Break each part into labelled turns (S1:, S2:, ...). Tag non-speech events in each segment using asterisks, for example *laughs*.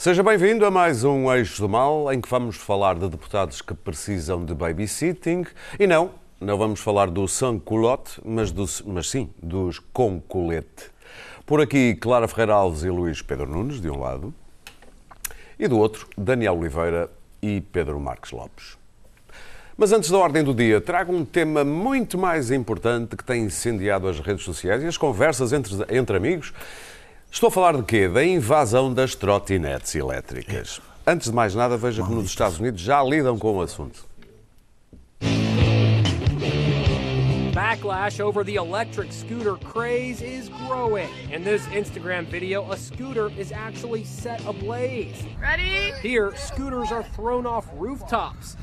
S1: Seja bem-vindo a mais um Eixo do Mal, em que vamos falar de deputados que precisam de babysitting. E não, não vamos falar do sans-culotte, mas, do, mas sim dos com colete. Por aqui, Clara Ferreira Alves e Luís Pedro Nunes, de um lado, e do outro, Daniel Oliveira e Pedro Marques Lopes. Mas antes da ordem do dia, trago um tema muito mais importante que tem incendiado as redes sociais e as conversas entre, entre amigos. Estou a falar de quê? Da invasão das trotinetes elétricas. Antes de mais nada, veja que nos Estados Unidos já lidam com o assunto.
S2: Backlash over the electric scooter craze is growing. In this Instagram video, a scooter is actually set ablaze.
S3: Ready?
S2: Here, scooters are thrown off rooftops.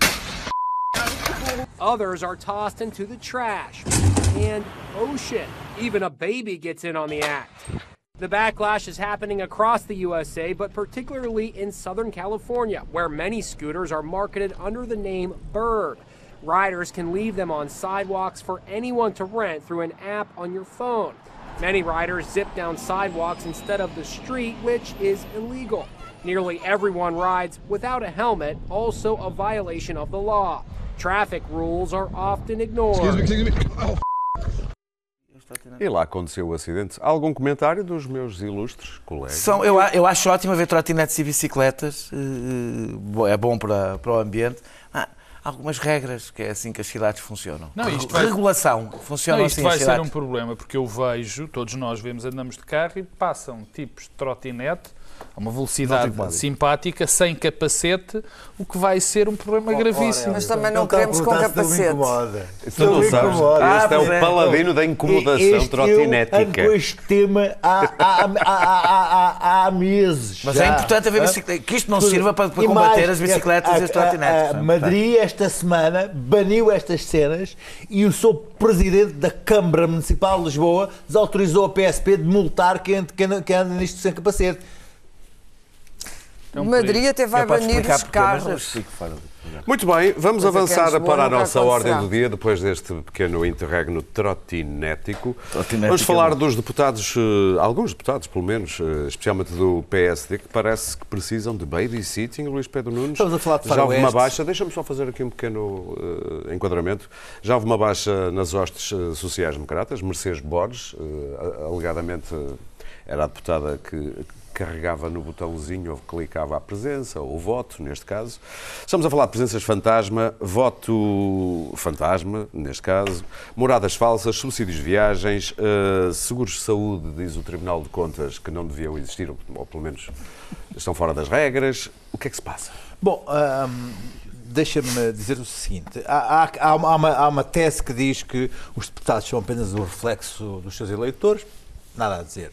S2: Others are tossed into the trash. And ocean. Even a baby gets in on the act. The backlash is happening across the USA, but particularly in Southern California, where many scooters are marketed under the name Bird. Riders can leave them on sidewalks for anyone to rent through an app on your phone. Many riders zip down sidewalks instead of the street, which is illegal. Nearly everyone rides without a helmet, also a violation of the law. Traffic rules are often ignored.
S1: E lá aconteceu o acidente. Algum comentário dos meus ilustres colegas?
S4: São, eu, eu acho ótimo ver trotinetes e bicicletas, eh, bo- é bom para, para o ambiente. Ah, há algumas regras, que é assim que as cidades funcionam.
S5: Não, isto vai-
S4: Regulação, funciona
S5: Não, isto
S4: assim
S5: vai
S4: as
S5: ser um problema, porque eu vejo, todos nós vemos, andamos de carro e passam tipos de trotinete a uma velocidade simpática, sem capacete, o que vai ser um problema gravíssimo.
S6: Mas também não queremos com capacete.
S1: Tu não sabes,
S4: Ah,
S1: este é o
S4: é.
S1: paladino da incomodação
S7: Este ando
S1: trotinética.
S7: com este tema há, há, há, há, há, há meses.
S4: Mas
S7: já.
S4: é importante haver bicicleta, que isto não sirva para, para combater as bicicletas
S7: a-
S4: e os
S7: a-
S4: trotinetes.
S7: a-
S4: portanto,
S7: Madrid, esta semana, baniu estas cenas e o seu presidente da Câmara Municipal de Lisboa desautorizou a PSP de multar quem anda nisto sem capacete.
S5: É um
S6: Madrid até vai
S4: Eu posso
S6: banir os carros.
S1: Muito bem, vamos
S6: Pois é,
S1: avançar
S6: Carlos
S1: para a nossa ordem do dia, depois deste pequeno interregno trotinético.
S4: Trotinético
S1: Vamos
S4: é
S1: falar dos deputados, eh, alguns deputados, pelo menos, eh, especialmente do PSD, que parece que precisam de babysitting, Luís Pedro Nunes.
S7: Estamos a falar de
S1: Já houve uma baixa, deixa-me só fazer aqui um pequeno eh, enquadramento. Já houve uma baixa nas hostes eh, sociais-democratas, Mercedes Borges, eh, alegadamente era a deputada que carregava no botãozinho ou clicava a presença, ou voto, neste caso. Estamos a falar de presenças fantasma, voto fantasma, neste caso, moradas falsas, subsídios de viagens, eh, seguros de saúde, diz o Tribunal de Contas, que não deviam existir, ou, ou pelo menos estão fora das regras. O que é que se passa?
S7: Bom, hum, deixa-me dizer o seguinte: há, há- há uma- há uma tese que diz que os deputados são apenas o reflexo dos seus eleitores. Nada a dizer.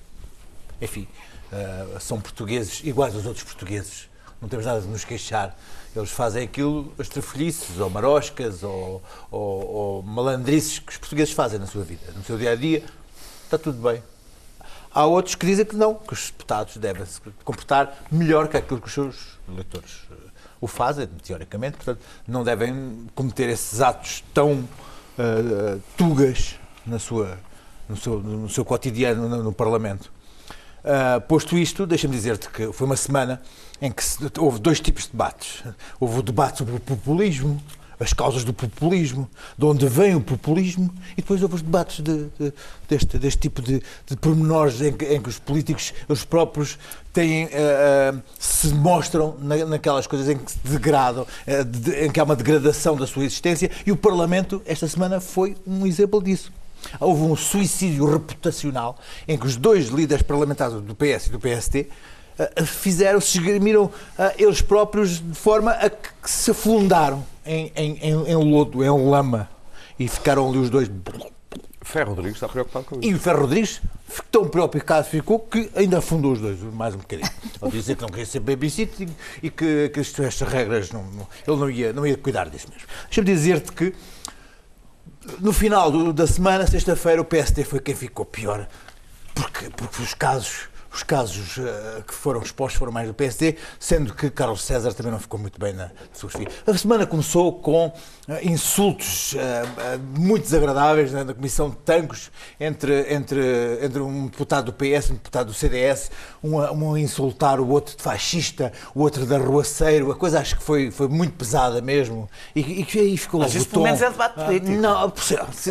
S7: Enfim, uh, são portugueses iguais aos outros portugueses. Não temos nada de nos queixar. Eles fazem aquilo, as trafolhices, ou maroscas, ou, ou, ou malandrices que os portugueses fazem na sua vida, no seu dia a dia. Está tudo bem. Há outros que dizem que não, que os deputados devem se comportar melhor que aquilo que os seus eleitores eh, o fazem, teoricamente, portanto, não devem cometer esses atos tão eh, tugas na sua, no, seu, no seu cotidiano no, no Parlamento. Ah, posto isto, deixa-me dizer-te que foi uma semana em que se- houve dois tipos de debates. Houve o debate sobre o populismo, as causas do populismo, de onde vem o populismo, e depois houve os debates de- de- deste, deste tipo de, de pormenores em que, em que os políticos, os próprios, têm, ah, ah, se mostram na- naquelas coisas em que se degradam, ah, de- em que há uma degradação da sua existência, e o Parlamento, esta semana, foi um exemplo disso. Houve um suicídio reputacional em que os dois líderes parlamentares do PS e do PST eh, fizeram, se esgrimiram eh, eles próprios de forma a que se afundaram em, em, em, em lodo, em lama. E ficaram ali os dois.
S1: Ferro Rodrigues está preocupado com isso.
S7: E o Ferro Rodrigues tão preocupado ficou que ainda afundou os dois, mais um bocadinho. Ele dizia que não queria ser babysitting e que, que estas regras, não, não- ele não ia, não ia cuidar disso mesmo. Deixa-me dizer-te que no final do- da semana, sexta-feira, o PSD foi quem ficou pior, porque, porque os casos, os casos uh, que foram expostos foram mais do PSD, sendo que Carlos César também não ficou muito bem na fotografia. A semana começou com uh, insultos uh, muito desagradáveis né, na Comissão de Tancos entre, entre, entre um deputado do PS e um deputado do CDS, um a, um a insultar o outro de fascista, o outro de arruaceiro, a coisa acho que foi, foi muito pesada mesmo. E, e, e ficou
S4: Mas isso pelo menos é debate político.
S7: não,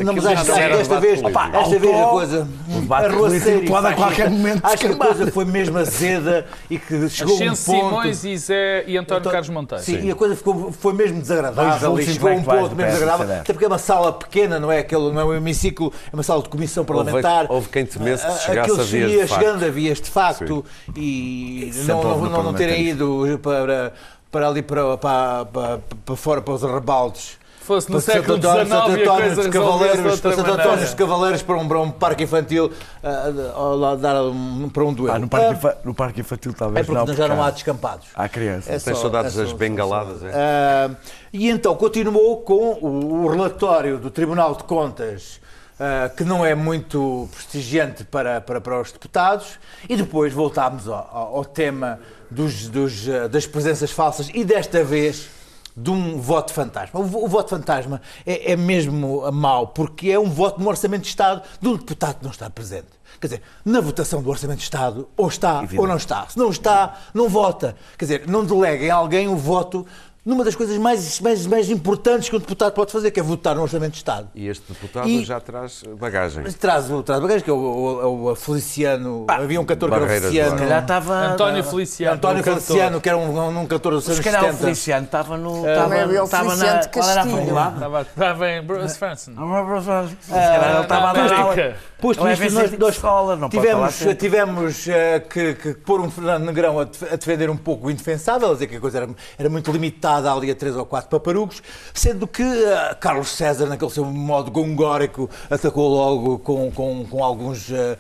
S7: não, mas acho que desta vez, opa, esta vez a coisa.
S4: Arruaceiro
S7: pode a qualquer momento. Acho que coisa foi mesmo azeda e que chegou a um ponto.
S5: Simões e, Zé, e António Carlos Monteiro.
S7: Sim, sim, e a coisa ficou, foi mesmo desagradável e chegou a um ponto mesmo desagradável. Até porque é uma sala pequena, não é, aquele, não é um hemiciclo, é uma sala de comissão parlamentar.
S1: Houve, houve quem temesse que chegasse a vias
S7: de facto. chegando a vias de facto sim. e não, não, não, não terem ido para, para ali para, para, para, para fora, para os arrebaldos
S5: fosse no século XIX e a coisa
S7: Cavaleiros, para Santo António de Cavaleiros para um, para um parque infantil, uh, dar um, para um duelo.
S4: Ah, no, parque, uh, no parque infantil talvez
S7: É porque não, já não há descampados.
S4: Há crianças.
S1: É Tens saudades é das bengaladas, é?
S7: Uh, e então continuou com o, o relatório do Tribunal de Contas Uh, que não é muito prestigiante para, para, para os deputados, e depois voltámos ao, ao tema dos, dos, uh, das presenças falsas, e desta vez de um voto fantasma. O, voto fantasma é, é, mesmo mau, porque é um voto no Orçamento de Estado de um deputado que não está presente. Quer dizer, na votação do Orçamento de Estado, ou está Evidente. ou não está. Se não está, não vota. Quer dizer, não delega em alguém o voto numa das coisas mais, mais, mais importantes que um deputado pode fazer, que é votar no Orçamento de Estado.
S1: E este deputado e, já traz bagagem.
S7: Traz, traz bagagem, que é o, o, o Feliciano. Ah, havia um cantor que era o Feliciano.
S4: Se estava,
S5: António Feliciano.
S7: António Feliciano, que era um, um cantor dos anos 70. Se calhar
S4: o Feliciano estava no.
S6: Estava,
S4: é
S6: estava na.
S5: Estava, estava em Bruce Franson.
S4: Ele estava na América.
S7: Posto isto, nós, nós escola, não tivemos, tivemos uh, que, que pôr um Fernando Negrão a, a, defender um pouco o indefensável, a dizer que a coisa era, era muito limitada ali a três ou quatro paparugos, sendo que uh, Carlos César, naquele seu modo gongórico, atacou logo com, com, com alguns. Uh,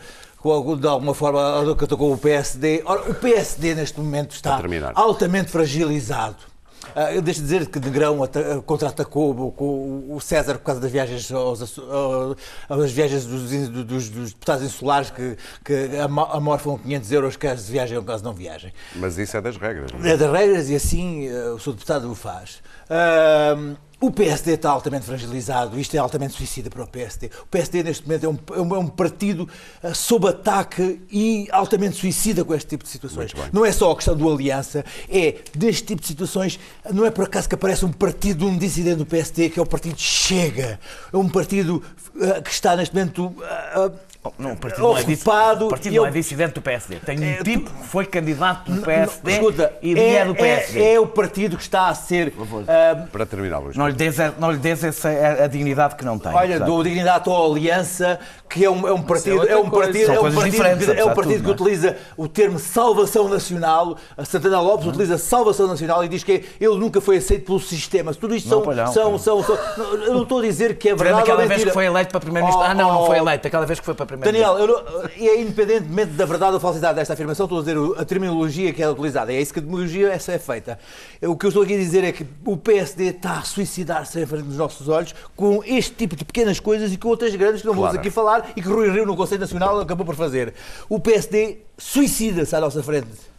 S7: de alguma forma, atacou o PSD. Ora, o PSD neste momento está altamente fragilizado Uh, deixa de dizer que Negrão contra-atacou o César por causa das viagens, aos, as viagens dos, dos, dos, deputados insulares que, que amorfam 500 euros caso viajem ou caso não viajem.
S1: Mas isso é das regras.
S7: Não é? é das regras e assim uh, o seu deputado o faz. Uh, o PSD está altamente fragilizado, isto é altamente suicida para o PSD. O PSD, neste momento, é um, é um é partido uh, sob ataque e altamente suicida com este tipo de situações. Não é só a questão do aliança, é deste tipo de situações, não é por acaso que aparece um partido, um dissidente do PSD, que é o partido Chega. É um partido uh, que está, neste momento, uh,
S4: não, o partido ocupado. Não é, o partido não é dissidente do PSD. Tem um é, tipo que foi candidato do PSD não, escuta, e é, é do PSD.
S7: É, é, o partido que está a ser. Uh,
S1: Para terminar, Luís.
S4: Não lhe des, não lhe des essa, a, dignidade que não tem.
S7: Olha, dou dignidade à Aliança, que é um, é um partido, é um partido, é um partido, que, é um partido que utiliza o termo salvação nacional. A Santana Lopes utiliza salvação nacional e diz que ele nunca foi aceito pelo sistema. Tudo isto são, não, são, são, são, Eu não estou a dizer que é verdade.
S4: Aquela vez que foi eleito para primeiro-ministro. Oh, ah, não, não foi oh, eleito. Aquela vez que foi para
S7: primeiro-ministro. Daniel, eu, é independentemente da verdade ou falsidade desta afirmação, estou a dizer a terminologia que é utilizada. É isso que a terminologia essa é feita. O que eu estou aqui a dizer é que o PSD está a suicidar-se em frente dos nossos olhos com este tipo de pequenas coisas e com outras grandes que não claro. vamos aqui falar e que Rui Rio no Conselho Nacional acabou por fazer. O PSD suicida-se à nossa frente.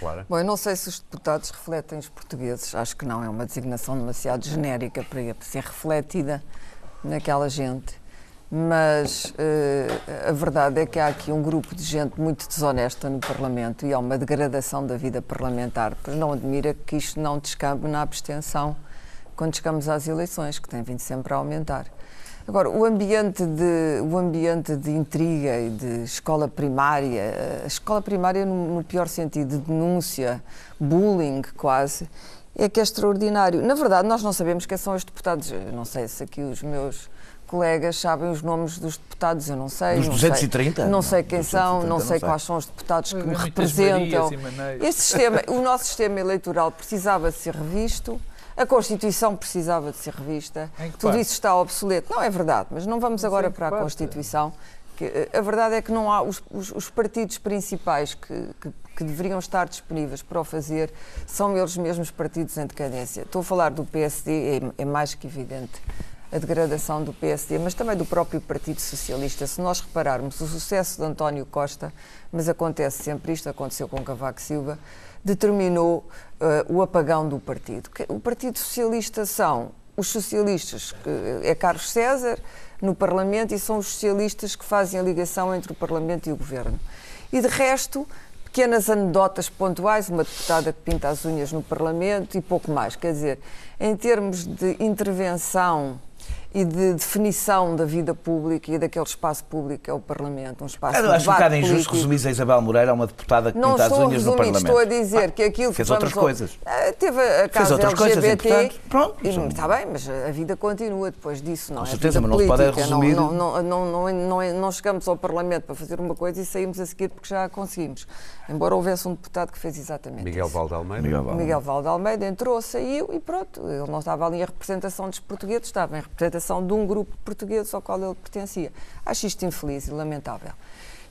S6: Claro. Bom, eu não sei se os deputados refletem os portugueses. Acho que não. É uma designação demasiado genérica para ser refletida naquela gente. Mas uh, a verdade é que há aqui um grupo de gente muito desonesta no Parlamento e há uma degradação da vida parlamentar. Pois não admira que isto não descambe na abstenção quando chegamos às eleições, que tem vindo sempre a aumentar. Agora, o ambiente de, o ambiente de intriga e de escola primária, a escola primária no, no pior sentido, de denúncia, bullying quase, é que é extraordinário. Na verdade, nós não sabemos quem são os deputados. Não sei se aqui os meus colegas sabem os nomes dos deputados, eu não sei.
S4: Dos 230?
S6: Não sei, não sei quem são, não sei, quais são os deputados que me representam. Este sistema, o nosso sistema eleitoral precisava de ser revisto. A Constituição precisava de ser revista. Tudo isso está obsoleto. Não é verdade, mas não vamos agora para a Constituição. Que, eh, a verdade é que não há os, os, os partidos principais que, que, que, deveriam estar disponíveis para o fazer são eles mesmos partidos em decadência. Estou a falar do PSD, é, é mais que evidente. A degradação do PSD, mas também do próprio Partido Socialista. Se nós repararmos, o sucesso de António Costa, mas acontece sempre isto, aconteceu com Cavaco Silva, determinou uh, o apagão do partido. O Partido Socialista são os socialistas, que é Carlos César no Parlamento, e são os socialistas que fazem a ligação entre o Parlamento e o Governo. E de resto, pequenas anedotas pontuais, uma deputada que pinta as unhas no Parlamento e pouco mais. Quer dizer, em termos de intervenção e de definição da vida pública e daquele espaço público que é o Parlamento, um espaço
S4: Eu acho um bocado injusto resumir a Isabel Moreira, uma deputada que
S6: não
S4: pinta as unhas no Parlamento.
S6: Estou a dizer ah, que aquilo
S4: fez
S6: que
S4: outras coisas.
S6: Uh, teve a casa
S4: fez outras
S6: LGBT,
S4: coisas, e, pronto.
S6: E, está bem, mas a vida continua depois disso, não
S4: Com
S6: é?
S4: certeza, mas não se pode resumir.
S6: Não, não, não, não, não chegamos ao Parlamento para fazer uma coisa e saímos a seguir porque já a conseguimos. Embora houvesse um deputado que fez exatamente
S1: Miguel
S6: isso.
S1: Valde Almeida.
S6: Miguel Valde. Miguel Valde Almeida entrou, saiu e pronto. Ele não estava ali em representação dos portugueses, estava em representação de um grupo português ao qual ele pertencia. Acho isto infeliz e lamentável.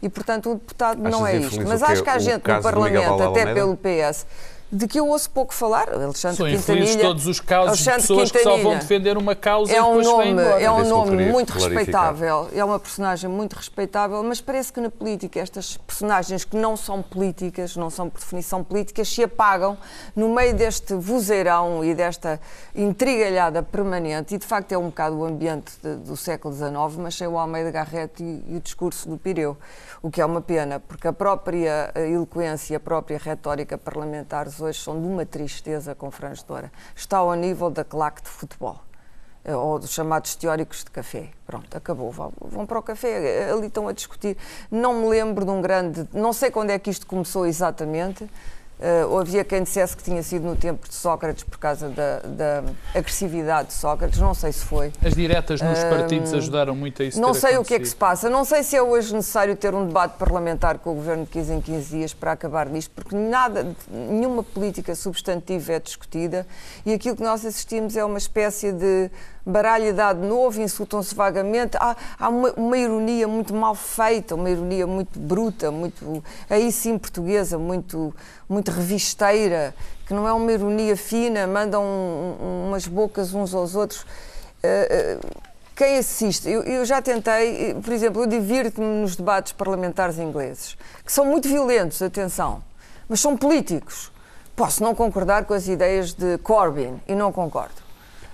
S6: E, portanto, o deputado
S1: Achas
S6: não é isto. Mas acho que há gente no Parlamento, até pelo PS, de que eu ouço pouco falar. Alexandre
S5: São
S6: Quintanilha.
S5: todos os casos
S6: Alexandre
S5: de pessoas
S6: Quintanilha.
S5: que só vão defender uma causa
S6: é um
S5: e depois
S6: nome. É um nome muito
S1: clarificar.
S6: respeitável, é uma personagem muito respeitável, mas parece que na política estas personagens que não são políticas, não são por definição políticas, se apagam no meio deste vozeirão e desta intrigalhada permanente, e de facto é um bocado o ambiente de- do século XIX, mas sem o Almeida Garrett e, e o discurso do Pireu, o que é uma pena, porque a própria eh, eloquência, a própria retórica parlamentares hoje são de uma tristeza confrangedora. Está ao nível da claque de futebol eh, ou dos chamados teóricos de café. Pronto, acabou. Vão, vão para o café, ali estão a discutir. Não me lembro de um grande. Não sei quando é que isto começou exatamente. Uh, havia quem dissesse que tinha sido no tempo de Sócrates por causa da, da agressividade de Sócrates, não sei se foi.
S5: As diretas nos partidos ajudaram muito a isso
S6: Não sei o que é que se
S5: acontecido.
S6: passa. Não sei se é hoje necessário ter um debate parlamentar com o Governo de 15 em 15 dias para acabar nisto, porque nada, nenhuma política substantiva é discutida e aquilo que nós assistimos é uma espécie de baralho dado novo, insultam-se vagamente. Há, há uma, uma ironia muito mal feita, uma ironia muito bruta, muito, aí sim portuguesa, muito, muito revisteira, que não é uma ironia fina, mandam um- um- umas bocas uns aos outros. Eh, eh, quem assiste, eu, eu já tentei, por exemplo, eu divirto-me nos debates parlamentares ingleses, que são muito violentos, atenção, mas são políticos. Posso não concordar com as ideias de Corbyn, e não concordo.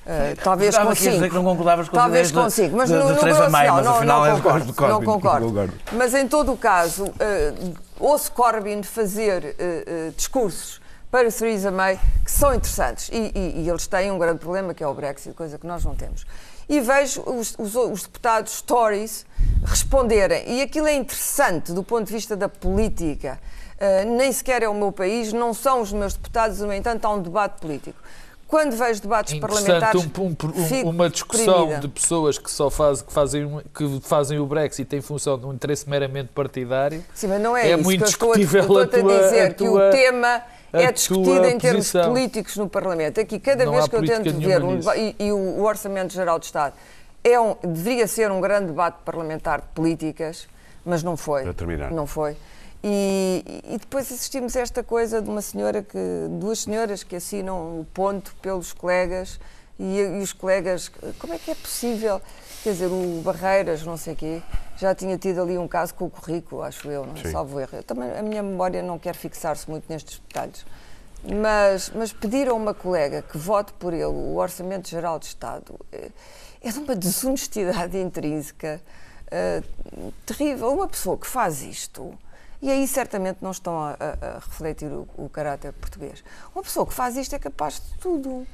S6: Eh, talvez
S4: dizer
S6: consigo.
S4: que não concordavas com
S6: Talvez consigo, mas
S4: de-
S6: no,
S4: de
S6: no
S4: mas
S6: não, não
S4: és
S6: concordo,
S4: Corbyn,
S6: não concordo.
S4: concordo.
S6: Mas em todo o caso, eh, ouço Corbyn fazer eh, discursos para Theresa May que são interessantes e, e- e eles têm um grande problema que é o Brexit, coisa que nós não temos. E vejo os, os- os deputados Tories responderem e aquilo é interessante do ponto de vista da política. Nem sequer é o meu país, não são os meus deputados, no entanto há um debate político. Quando vejo debates
S5: É
S6: parlamentares,
S5: um- um- um-
S6: fico
S5: uma discussão
S6: deprimida.
S5: de pessoas que só faz, que fazem, que fazem o Brexit em função de um interesse meramente partidário.
S6: Sim, mas não é,
S5: É
S6: isso
S5: muito
S6: que eu estou a,
S5: discutível
S6: estou
S5: a
S6: a
S5: tua-
S6: dizer,
S5: a
S6: que
S5: tua-
S6: o tema
S5: a
S6: é discutido em termos
S5: posição.
S6: políticos no Parlamento. Aqui, cada
S5: Não
S6: vez que eu tento ver, um e, e o, o Orçamento Geral de Estado é um, deveria ser um grande debate parlamentar de políticas, mas não foi.
S1: Para terminar.
S6: Não foi. E, e depois assistimos a esta coisa de uma senhora que, duas senhoras que assinam o ponto pelos colegas e, e os colegas, como é que é possível? Quer dizer, o Barreiras, não sei quê, já tinha tido ali um caso com o currículo, acho eu, não é?
S1: Sim.
S6: salvo erro. Eu também, a minha memória não quer fixar-se muito nestes detalhes. Mas, mas pedir a uma colega que vote por ele o Orçamento Geral de Estado é, é de uma desonestidade *laughs* intrínseca eh, terrível. Uma pessoa que faz isto, e aí certamente não estão a, a- a refletir o, o caráter português, uma pessoa que faz isto é capaz de tudo.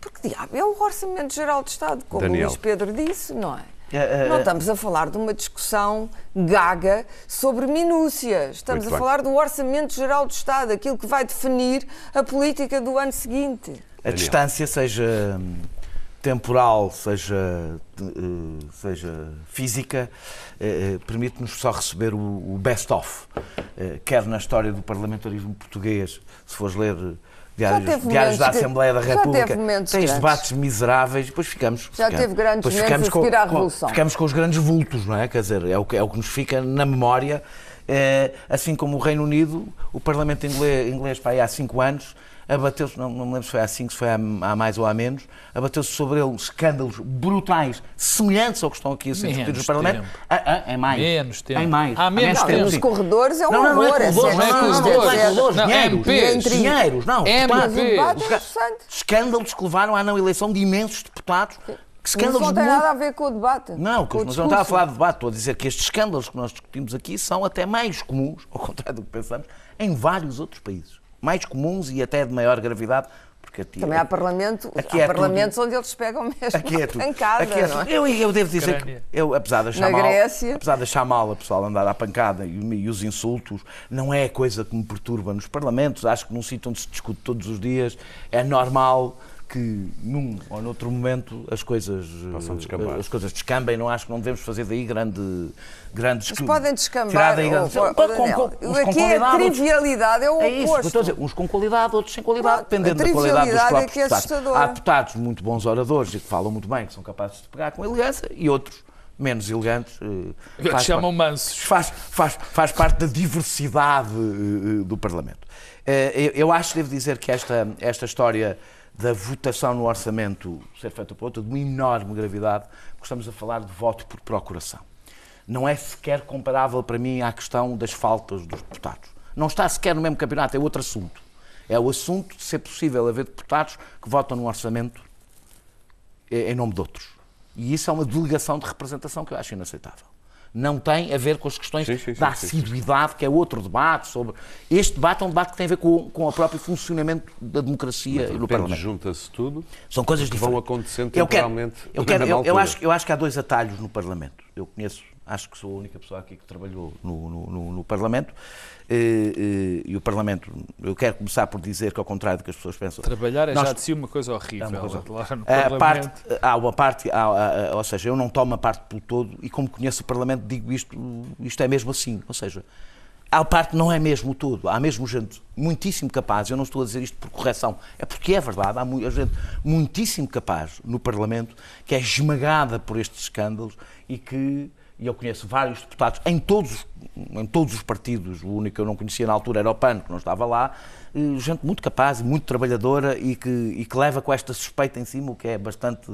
S6: Porque, diabo, é o Orçamento Geral de Estado, como
S1: Daniel.
S6: o Luís Pedro disse, não é?
S4: É, é,
S6: Não
S4: é.
S6: estamos a falar de uma discussão gaga sobre minúcias. Estamos
S1: Muito
S6: a
S1: bem.
S6: falar do Orçamento Geral do Estado, aquilo que vai definir a política do ano seguinte.
S4: A distância, seja hum, temporal, seja, eh, seja física, eh, eh, permite-nos só receber o, best-of, quer na história do parlamentarismo português, se fores ler diários, diários da Assembleia da República, tens
S6: grandes.
S4: debates miseráveis, depois ficamos.
S6: Já
S4: ficamos-
S6: teve grandes
S4: depois
S6: a
S4: com,
S6: à
S4: com-
S6: Revolução.
S4: ficamos com os grandes vultos, não é? Quer dizer, é o que, é o que nos fica na memória assim como o Reino Unido, o Parlamento inglês, inglês para aí há cinco anos, abateu-se, não, não me lembro se foi há cinco, se foi há, há mais ou há menos, abateu-se sobre ele escândalos brutais, semelhantes ao que estão aqui a ser discutidos no Parlamento. Ah, ah, é mais.
S5: Menos tempo.
S4: É mais.
S5: Há menos
S6: Não,
S5: tempo.
S6: nos corredores é um
S4: Não, não, não é
S6: horror.
S4: corredores,
S5: não é
S6: sério.
S5: corredores.
S4: Não é corredores,
S5: Não,
S4: dinheiros, não,
S5: MPs.
S6: Mas é
S4: escândalos que levaram à não eleição de imensos deputados. Que
S6: Mas
S4: escândalos
S6: não tem
S4: muito-
S6: nada a ver com o debate.
S4: Não,
S6: com
S4: mas eu não estava a falar de debate, estou a dizer que estes escândalos que nós discutimos aqui são até mais comuns, ao contrário do que pensamos, em vários outros países. Mais comuns e até de maior gravidade, porque aqui,
S6: Também há, parlamento,
S4: Aqui
S6: há
S4: é
S6: parlamentos onde eles pegam mesmo
S4: Aqui é tudo.
S6: pancada,
S4: Aqui é
S6: não é?
S4: tudo. Eu, eu devo dizer que, eu, apesar de achar
S6: Na
S4: mal,
S6: Grécia.
S4: apesar de achar mal a pessoal andar à pancada e, e os insultos, não é coisa que me perturba nos parlamentos. Acho que num sítio onde se discute todos os dias é normal que num ou noutro momento as coisas
S1: Possam descambar.
S4: as coisas descambem. Não acho que não devemos fazer daí grande grandes
S6: Mas podem descambar.
S4: daí grandes-
S6: oh,
S4: Com-
S6: Daniel,
S4: com- uns com
S6: aqui é a
S4: qualidade, outros-
S6: trivialidade, é o
S4: é isso,
S6: oposto.
S4: estou a dizer, uns com qualidade, outros sem qualidade,
S6: Pronto,
S4: dependendo da qualidade dos
S6: trivialidade é
S4: próprios
S6: que é
S4: deputados. Há deputados muito bons oradores e que falam muito bem, que são capazes de pegar com elegância, e outros menos elegantes. eh, *laughs* faz
S5: chamam mansos.
S4: Faz, faz, faz parte da diversidade eh, eh, do Parlamento. Eh, Eu, eu acho, devo dizer, que esta, esta história da votação no orçamento ser feita por outra, de uma enorme gravidade, porque estamos a falar de voto por procuração. Não é sequer comparável para mim à questão das faltas dos deputados. Não está sequer no mesmo campeonato, é outro assunto. É o assunto de ser possível haver deputados que votam no orçamento em nome de outros. E isso é uma delegação de representação que eu acho inaceitável. Não tem a ver com as questões
S1: Sim, sim, sim,
S4: da assiduidade, que é outro debate sobre. Este debate é um debate que tem a ver com, com o próprio funcionamento da democracia e
S1: De
S4: no
S1: repente
S4: Parlamento.
S1: junta-se tudo.
S4: São coisas
S1: que vão
S4: diferentes.
S1: acontecendo
S4: eu quero,
S1: temporalmente
S4: eu, quero, eu, eu acho, eu acho que há dois atalhos no Parlamento. Eu conheço, acho que sou a única pessoa aqui que trabalhou no, no, no- Parlamento. Eh, eh, e o Parlamento, eu quero começar por dizer que, ao contrário do que as pessoas pensam,
S5: Trabalhar é
S4: Nós-
S5: já de si uma coisa horrível.
S4: É uma coisa- parte, há uma parte, há- há- há- ou seja, eu não tomo a parte pelo todo e como conheço o Parlamento digo isto, isto é mesmo assim, ou seja, a parte não é mesmo o todo, há mesmo gente muitíssimo capaz, eu não estou a dizer isto por correção, é porque é verdade, há gente muitíssimo capaz no Parlamento que é esmagada por estes escândalos e que e eu conheço vários deputados em todos, em todos os partidos, o único que eu não conhecia na altura era o PAN, que não estava lá, eh, gente muito capaz, muito trabalhadora e que, e que leva com esta suspeita em cima, o que é bastante,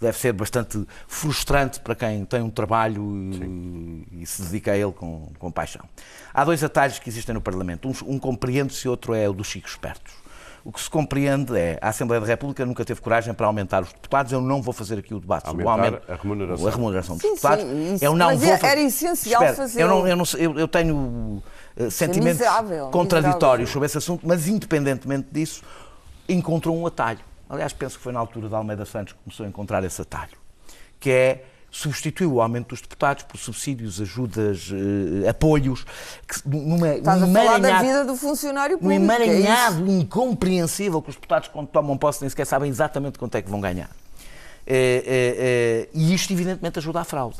S4: deve ser bastante frustrante para quem tem um trabalho e, e se dedica a ele com, com paixão. Há dois atalhos que existem no Parlamento, um, um compreende-se e outro é o dos chicos espertos. O que se compreende é a Assembleia da República nunca teve coragem para aumentar os deputados. Eu não vou fazer aqui o debate sobre o
S1: Aumentar
S4: aumento,
S1: a remuneração.
S4: a remuneração dos
S6: Sim,
S4: deputados.
S6: sim, isso-
S4: eu não
S6: mas
S4: vou
S6: é-
S4: fazer-
S6: era essencial
S4: Espera,
S6: fazê-lo.
S4: Eu, não, eu, não eu, eu tenho eh, sentimentos
S6: miserável,
S4: contraditórios
S6: miserável.
S4: sobre esse assunto, mas independentemente disso, encontrou um atalho. Aliás, penso que foi na altura de Almeida Santos que começou a encontrar esse atalho, que é substituir o aumento dos deputados por subsídios, ajudas, eh, apoios, que, numa,
S6: Estás a
S4: num
S6: falar da vida do funcionário
S4: um
S6: público. é isso?
S4: emaranhado incompreensível que os deputados, quando tomam posse, nem sequer sabem exatamente quanto é que vão ganhar. Eh, eh, eh, e isto, evidentemente, ajuda à fraude.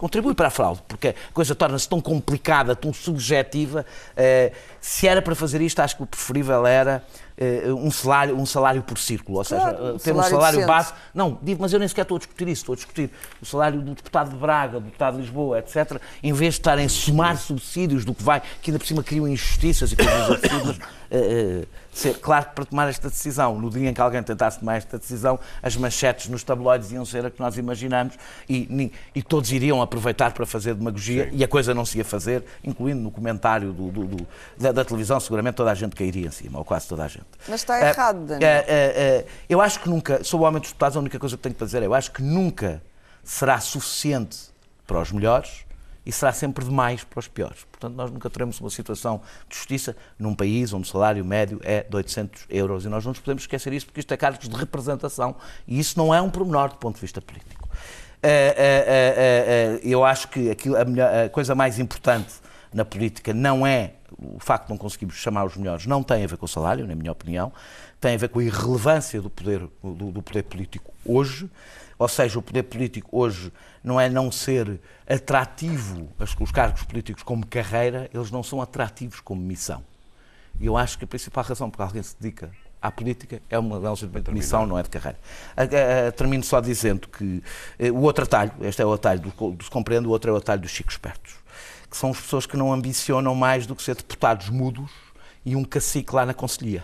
S4: Contribui para a fraude, porque a coisa torna-se tão complicada, tão subjetiva. Eh, se era para fazer isto, acho que o preferível era eh, um, salário, um salário por círculo, ou seja,
S6: Claro,
S4: eh,
S6: um
S4: ter um
S6: salário
S4: salário
S6: decente.
S4: base. Não, digo, mas eu nem sequer estou a discutir isso, estou a discutir o salário do deputado de Braga, do deputado de Lisboa, etc., em vez de estarem a somar subsídios do que vai, que ainda por cima criam injustiças e coisas absurdas. *coughs* eh, eh, ser, claro que para tomar esta decisão, no dia em que alguém tentasse tomar esta decisão, as manchetes nos tabloides iam ser a que nós imaginamos e, e todos iriam aproveitar para fazer demagogia e a coisa não se ia fazer, incluindo no comentário do- do- do- da, da televisão, seguramente toda a gente cairia em cima, ou quase toda a gente.
S6: Mas está
S4: Eh,
S6: errado, Daniel.
S4: eh, eh, eh, eu acho que nunca, sobre o aumento dos deputados, a única coisa que tenho para dizer é eu acho que nunca será suficiente para os melhores e será sempre demais para os piores. Portanto, nós nunca teremos uma situação de justiça num país onde o salário médio é de 800 euros e nós não nos podemos esquecer isso porque isto é cargos de representação e isso não é um pormenor do ponto de vista político. Eh, eh, eh, eu acho que a, coisa mais importante na política não é o facto de não conseguirmos chamar os melhores, não tem a ver com o salário, na minha opinião, tem a ver com a irrelevância do poder, do poder político hoje. Ou seja, o poder político hoje não é não ser atrativo, os cargos políticos como carreira, eles não são atrativos como missão. E eu acho que a principal razão por que alguém se dedica à política é uma um de missão, não é de carreira. Termino só dizendo que eh, o outro atalho, este é o atalho do, do se compreende, o outro é o atalho dos chicos espertos, que são as pessoas que não ambicionam mais do que ser deputados mudos e um cacique lá na Conselhia.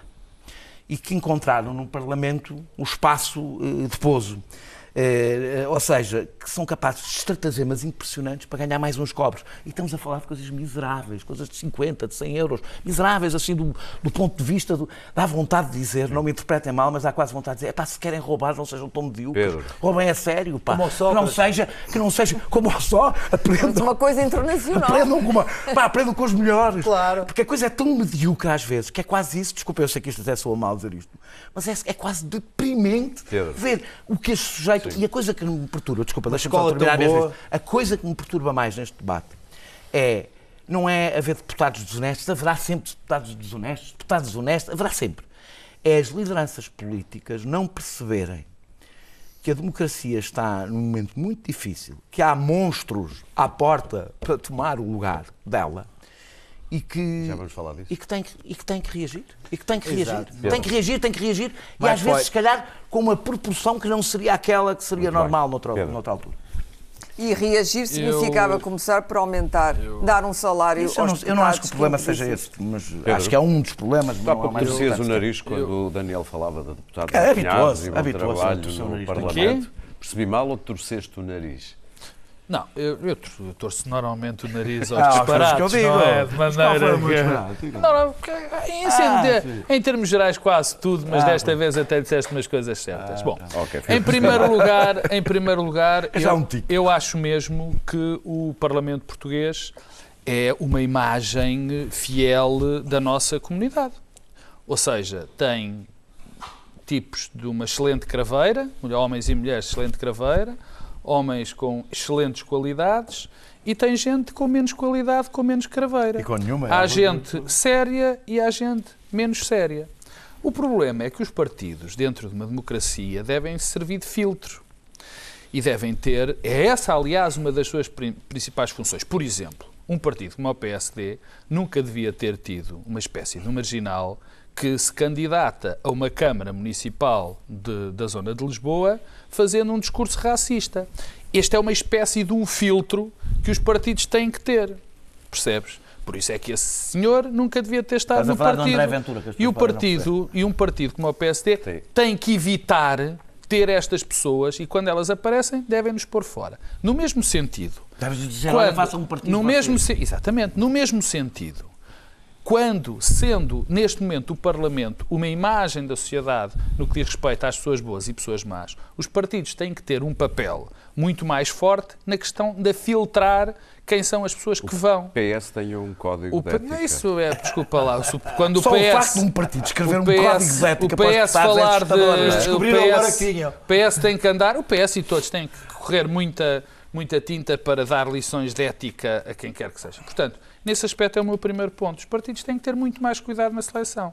S4: E que encontraram no Parlamento o espaço eh, de pouso. Eh, ou seja, que são capazes de estratagemas impressionantes para ganhar mais uns cobres. E estamos a falar de coisas miseráveis, coisas de 50, de 100 euros, miseráveis assim do, do ponto de vista, do, dá vontade de dizer, não me interpretem mal, mas dá quase vontade de dizer, pá, se querem roubar, não sejam tão medíocres,
S1: Pedro.
S4: roubem a sério, pá. que não seja, que não seja como só, aprendam.
S6: Uma coisa internacional.
S4: Aprendam com, uma, pá, aprendam com os melhores.
S7: Claro.
S4: Porque a coisa é tão medíocre às vezes, que é quase isso, desculpa, eu sei que isto até soa mal dizer isto, mas é, é quase deprimente
S1: Pedro.
S4: ver o que este sujeito. E a coisa que me perturba, desculpa, deixa-me só terminar mesmo
S7: boa.
S4: isto. A coisa que me perturba mais neste debate é. Não é haver deputados desonestos, haverá sempre deputados desonestos, deputados desonestos, haverá sempre. É as lideranças políticas não perceberem que a democracia está num momento muito difícil, que há monstros à porta para tomar o lugar dela e que,
S1: Já vamos falar disso.
S4: e que, tem, que, e que tem que reagir. E que tem que
S7: Exato.
S4: reagir. Tem que reagir, tem que reagir. e
S7: Mas
S4: às vezes, se calhar, com uma proporção que não seria aquela que seria
S1: Muito bem.
S4: normal noutra,
S1: Pedro.
S4: noutra altura.
S6: E reagir significava
S5: Eu-
S6: começar por aumentar, dar um salário
S4: Isso eu, não, eu não acho que o problema
S6: que
S4: seja esse, mas acho que é um dos problemas.
S1: Pouco
S4: mais
S1: torcias o nariz quando o Daniel falava da deputada
S4: É
S1: de
S4: habituoso,
S1: e trabalho
S4: torcer
S1: no. Parlamento. Percebi mal ou torceste o nariz?
S5: Não, eu, eu eu torço normalmente o nariz aos
S4: Ah, foi
S5: disparates,
S4: que eu digo.
S5: não é? De maneira que...
S4: Diga.
S5: Não, não, porque em, em- em termos gerais quase tudo, mas
S4: Ah,
S5: desta vez até disseste umas coisas certas. Bom,
S1: Ok,
S5: em primeiro lugar, em primeiro lugar *laughs*
S4: É
S5: eu,
S4: um
S5: eu acho mesmo que o Parlamento Português é uma imagem fiel da nossa comunidade. Ou seja, tem tipos de uma excelente craveira, homens e mulheres excelente craveira, homens com excelentes qualidades e tem gente com menos qualidade, com menos craveira.
S4: E com nenhuma.
S5: Há gente séria e há gente menos séria. O problema é que os partidos, dentro de uma democracia, devem servir de filtro. E devem ter. É essa, aliás, uma das suas prin- principais funções. Por exemplo, um partido como o PSD nunca devia ter tido uma espécie de marginal que se candidata a uma Câmara Municipal de- da zona de Lisboa fazendo um discurso racista. Este é uma espécie de um filtro que os partidos têm que ter. Percebes? Por isso é que esse senhor nunca devia ter estado
S4: Estás
S5: no partido.
S4: Ventura,
S5: e o partido e um partido como o PSD
S1: Sim.
S5: tem que evitar ter estas pessoas e quando elas aparecem devem nos pôr fora. No mesmo sentido,
S4: Deves dizer, olha, façam um partido
S5: no mesmo se- exatamente, no mesmo sentido, quando sendo neste momento o Parlamento uma imagem da sociedade no que diz respeito às pessoas boas e pessoas más, os partidos têm que ter um papel muito mais forte na questão de filtrar quem são as pessoas que vão.
S1: O PS tem um código
S5: O,
S1: de ética.
S5: isso é, desculpa lá, o- *laughs* quando
S4: Só
S5: o
S4: o
S5: PS
S4: facto de um partido escrever
S5: o
S4: um
S5: PS,
S4: código de ética
S5: o
S4: para os
S5: PS
S4: é
S5: falar de o
S7: Descobriram agora
S5: PS,
S7: tinham.
S5: PS tem que andar, o PS e todos têm que correr muita muita tinta para dar lições de ética a quem quer que seja. Portanto, nesse aspecto é o meu primeiro ponto. Os partidos têm que ter muito mais cuidado na seleção.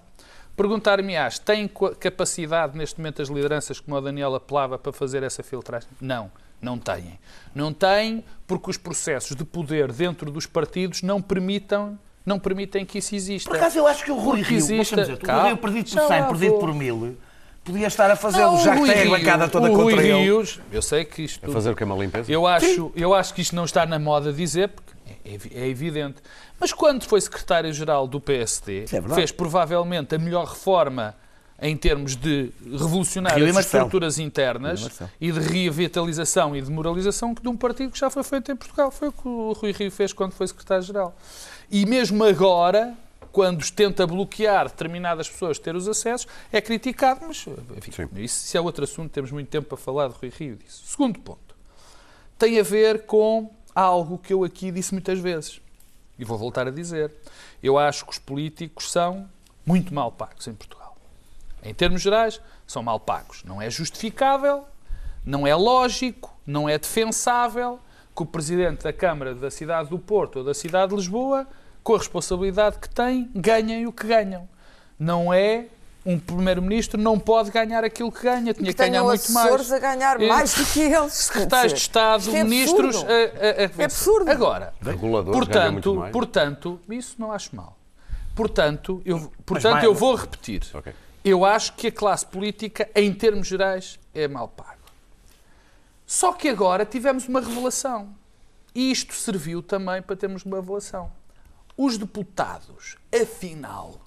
S5: Perguntar-me-ás, têm capacidade neste momento as lideranças, como a Daniela apelava, para fazer essa filtragem? Não, não têm. Não têm porque os processos de poder dentro dos partidos não permitam, não permitem que isso exista.
S4: Por acaso eu acho que o Rui Rio,
S5: existe-
S4: dizer, o. Rui Rio perdido por
S5: Já
S4: 100,
S5: lá
S4: perdido por 1000, podia estar a fazê-lo, já que tem a bancada toda
S5: o Rui
S4: contra ele.
S5: Rios, eu sei que isto
S1: A fazer o que é uma limpeza?
S5: Eu acho, eu acho que isto não está na moda dizer, porque é, evi- é evidente. Mas quando foi secretário-geral do PSD,
S4: é
S5: fez provavelmente a melhor reforma em termos de revolucionar as estruturas internas
S4: e
S5: de revitalização e de moralização que de um partido que já foi feito em Portugal. Foi o que o Rui Rio fez quando foi secretário-geral. E mesmo agora, quando tenta bloquear determinadas pessoas de ter os acessos, é criticado, mas enfim, isso, isso é outro assunto, temos muito tempo para falar de Rui Rio disso. Segundo ponto tem a ver com algo que eu aqui disse muitas vezes. E vou voltar a dizer. Eu acho que os políticos são muito mal pagos em Portugal. Em termos gerais, são mal pagos. Não é justificável, não é lógico, não é defensável que o Presidente da Câmara da cidade do Porto ou da cidade de Lisboa, com a responsabilidade que tem, ganhem o que ganham. Não é um Primeiro-Ministro não pode ganhar aquilo que ganha, tinha
S6: Que
S5: que ganhar muito mais.
S6: assessores a ganhar
S5: Eh,
S6: mais do que eles.
S5: Secretários de Estado,
S6: é
S5: ministros.
S6: absurdo.
S5: a- a- a-
S6: É absurdo.
S5: Agora,
S1: Reguladores ganham muito
S5: portanto,
S1: mais.
S5: portanto, isso não acho mal. Portanto, eu, portanto,
S4: mais-
S5: eu vou repetir.
S1: Ok.
S5: Eu acho que a classe política, em termos gerais, é mal paga. Só que agora tivemos uma revelação. E isto serviu também para termos uma avaliação. Os deputados, afinal,